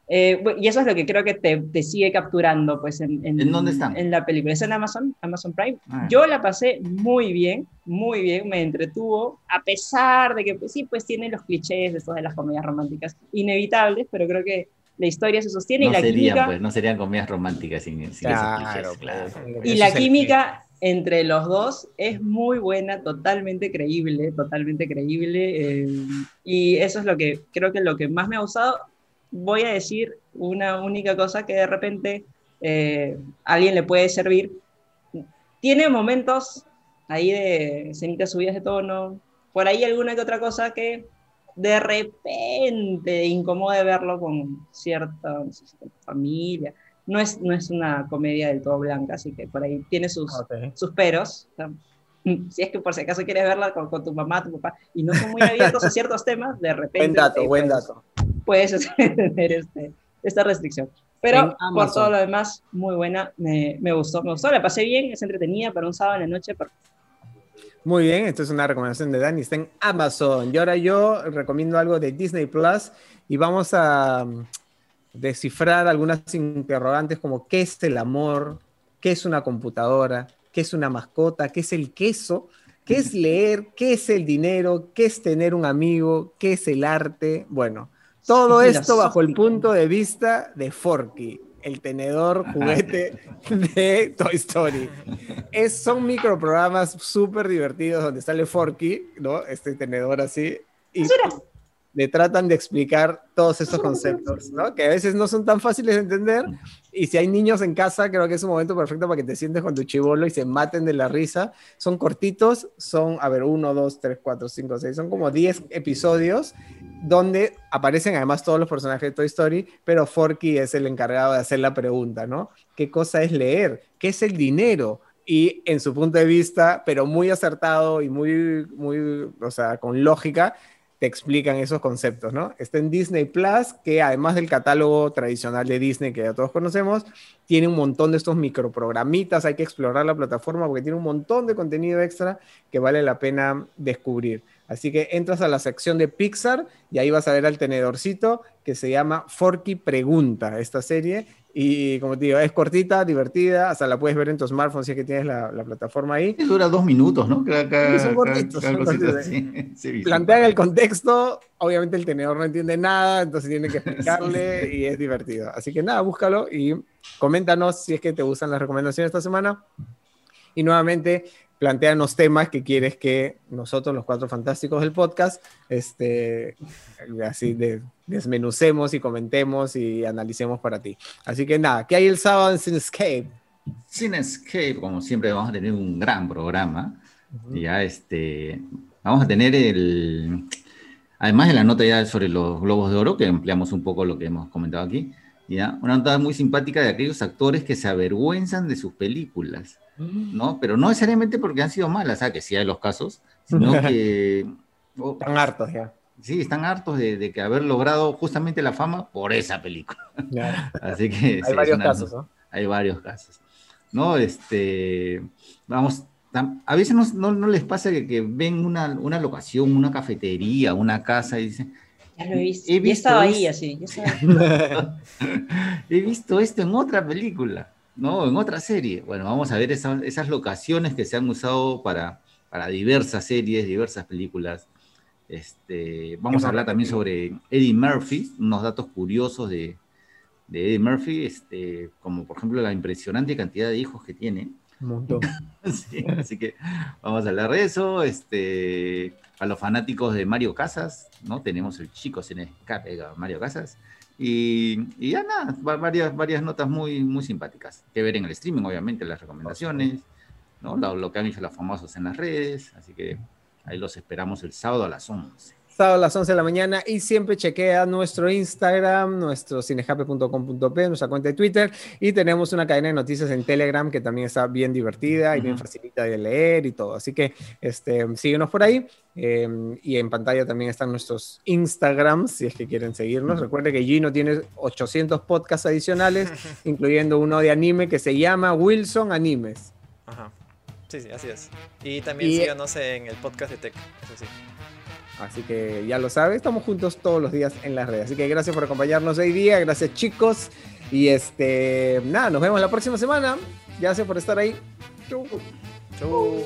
Eh, y eso es lo que creo que te, te sigue capturando pues en, en, ¿En dónde están? En la película. Es en Amazon, Amazon Prime. Ah. Yo la pasé muy bien, muy bien, me entretuvo, a pesar de que pues, sí, pues tiene los clichés de, de las comedias románticas inevitables, pero creo que la historia se sostiene no y la serían, química... Pues, no serían comedias románticas sin, sin claro, esos clichés, claro. Y la química entre los dos es muy buena, totalmente creíble, totalmente creíble. eh, y eso es lo que creo que lo que más me ha gustado. Voy a decir una única cosa que de repente eh, a alguien le puede servir. Tiene momentos ahí de escenitas subidas de tono, por ahí alguna que otra cosa que de repente incomode verlo con cierta no sé, familia. No es, no es una comedia del todo blanca, así que por ahí tiene sus, Ok. sus peros. O sea, <laughs> si es que por si acaso quieres verla con, con tu mamá, tu papá, y no son muy abiertos a ciertos temas, de repente Buen dato, te buen puedes- dato. puedes tener este, esta restricción. Pero por todo lo demás, muy buena, me, me gustó, me gustó, la pasé bien, es entretenida para un sábado en la noche, perfecto. Muy bien, esto es una recomendación de Dani, está en Amazon. Y ahora yo recomiendo algo de Disney Plus y vamos a mm, descifrar algunas interrogantes como qué es el amor, qué es una computadora, qué es una mascota, qué es el queso, qué es <laughs> leer, qué es el dinero, qué es tener un amigo, qué es el arte. Bueno, todo esto bajo el punto de vista de Forky, el tenedor juguete de Toy Story. Es, son microprogramas súper divertidos donde sale Forky, ¿no? Este tenedor así. Y le tratan de explicar todos estos conceptos, ¿no? Que a veces no son tan fáciles de entender. Y si hay niños en casa, creo que es un momento perfecto para que te sientes con tu chivolo y se maten de la risa. Son cortitos, son, a ver, uno, dos, tres, cuatro, cinco, seis, son como 10 episodios donde aparecen además todos los personajes de Toy Story, pero Forky es el encargado de hacer la pregunta, ¿no? ¿Qué cosa es leer? ¿Qué es el dinero? Y en su punto de vista, pero muy acertado y muy, muy, o sea, con lógica, te explican esos conceptos, ¿no? Está en Disney Plus, que además del catálogo tradicional de Disney que ya todos conocemos, tiene un montón de estos microprogramitas, hay que explorar la plataforma porque tiene un montón de contenido extra que vale la pena descubrir. Así que entras a la sección de Pixar y ahí vas a ver al tenedorcito que se llama Forky Pregunta, esta serie. Y como te digo, es cortita, divertida, hasta la puedes ver en tu smartphone si es que tienes la, la plataforma ahí. Dura dos minutos, ¿no? Cada, son cortitos, cada. Sí, sí. <laughs> Plantean el contexto, obviamente el tenedor no entiende nada, entonces tiene que explicarle <laughs> y es divertido. Así que nada, búscalo y coméntanos si es que te gustan las recomendaciones esta semana. Y nuevamente, planteanos temas que quieres que nosotros, los cuatro fantásticos del podcast, este, así de, desmenucemos y comentemos y analicemos para ti. Así que nada, ¿qué hay el sábado en Cinescape? Cinescape, como siempre, vamos a tener un gran programa. Ya este, vamos a tener el, además de la nota ya sobre los globos de oro, que ampliamos un poco lo que hemos comentado aquí, ya una nota muy simpática de aquellos actores que se avergüenzan de sus películas, ¿no? Pero no necesariamente porque han sido malas, ¿sabes? que sí hay los casos, sino <laughs> que oh, Están hartos ya. sí, están hartos de, de que haber logrado justamente la fama por esa película. Ya. <laughs> Así que sí, Hay es varios una- casos, ¿no? hay varios casos. ¿No? Este, vamos, tam- a veces no, no- no les pasa que, que ven una, una locación, una cafetería, una casa y dicen, Ya lo he visto. He visto <laughs> estaba ahí así. ya estaba- he visto esto en otra película, ¿no? En otra serie. Bueno, vamos a ver esa- esas locaciones que se han usado para, para diversas series, diversas películas. Este, vamos a hablar también sobre Eddie Murphy, unos datos curiosos de, de Eddie Murphy, este, como por ejemplo la impresionante cantidad de hijos que tiene. Un montón. <laughs> Sí, así que vamos a hablar de eso. Este, a los fanáticos de Mario Casas, ¿no? Tenemos el chico sin escape de Mario Casas. Y, y ya nada, va- varias, varias notas muy, muy simpáticas. Que ver en el streaming, obviamente, las recomendaciones, ¿no? Lo, lo que han hecho los famosos en las redes. Así que ahí los esperamos el sábado a las 11. Sábado a las 11 de la mañana y siempre chequea nuestro Instagram, nuestro cinejape.com.p, nuestra cuenta de Twitter y tenemos una cadena de noticias en Telegram que también está bien divertida y bien facilita de leer y todo. Así que este, síguenos por ahí eh, y en pantalla también están nuestros Instagrams si es que quieren seguirnos. Recuerde que Gino tiene 800 podcasts adicionales, <laughs> incluyendo uno de anime que se llama Wilson Animes. Ajá. Sí, sí, así es. Y también Y- síganos en el podcast de Tech, eso sí. Así que ya lo sabes, estamos juntos todos los días en las redes. Así que gracias por acompañarnos hoy día, gracias chicos. Y este, nada, nos vemos la próxima semana. Gracias por estar ahí. Chau. Chau.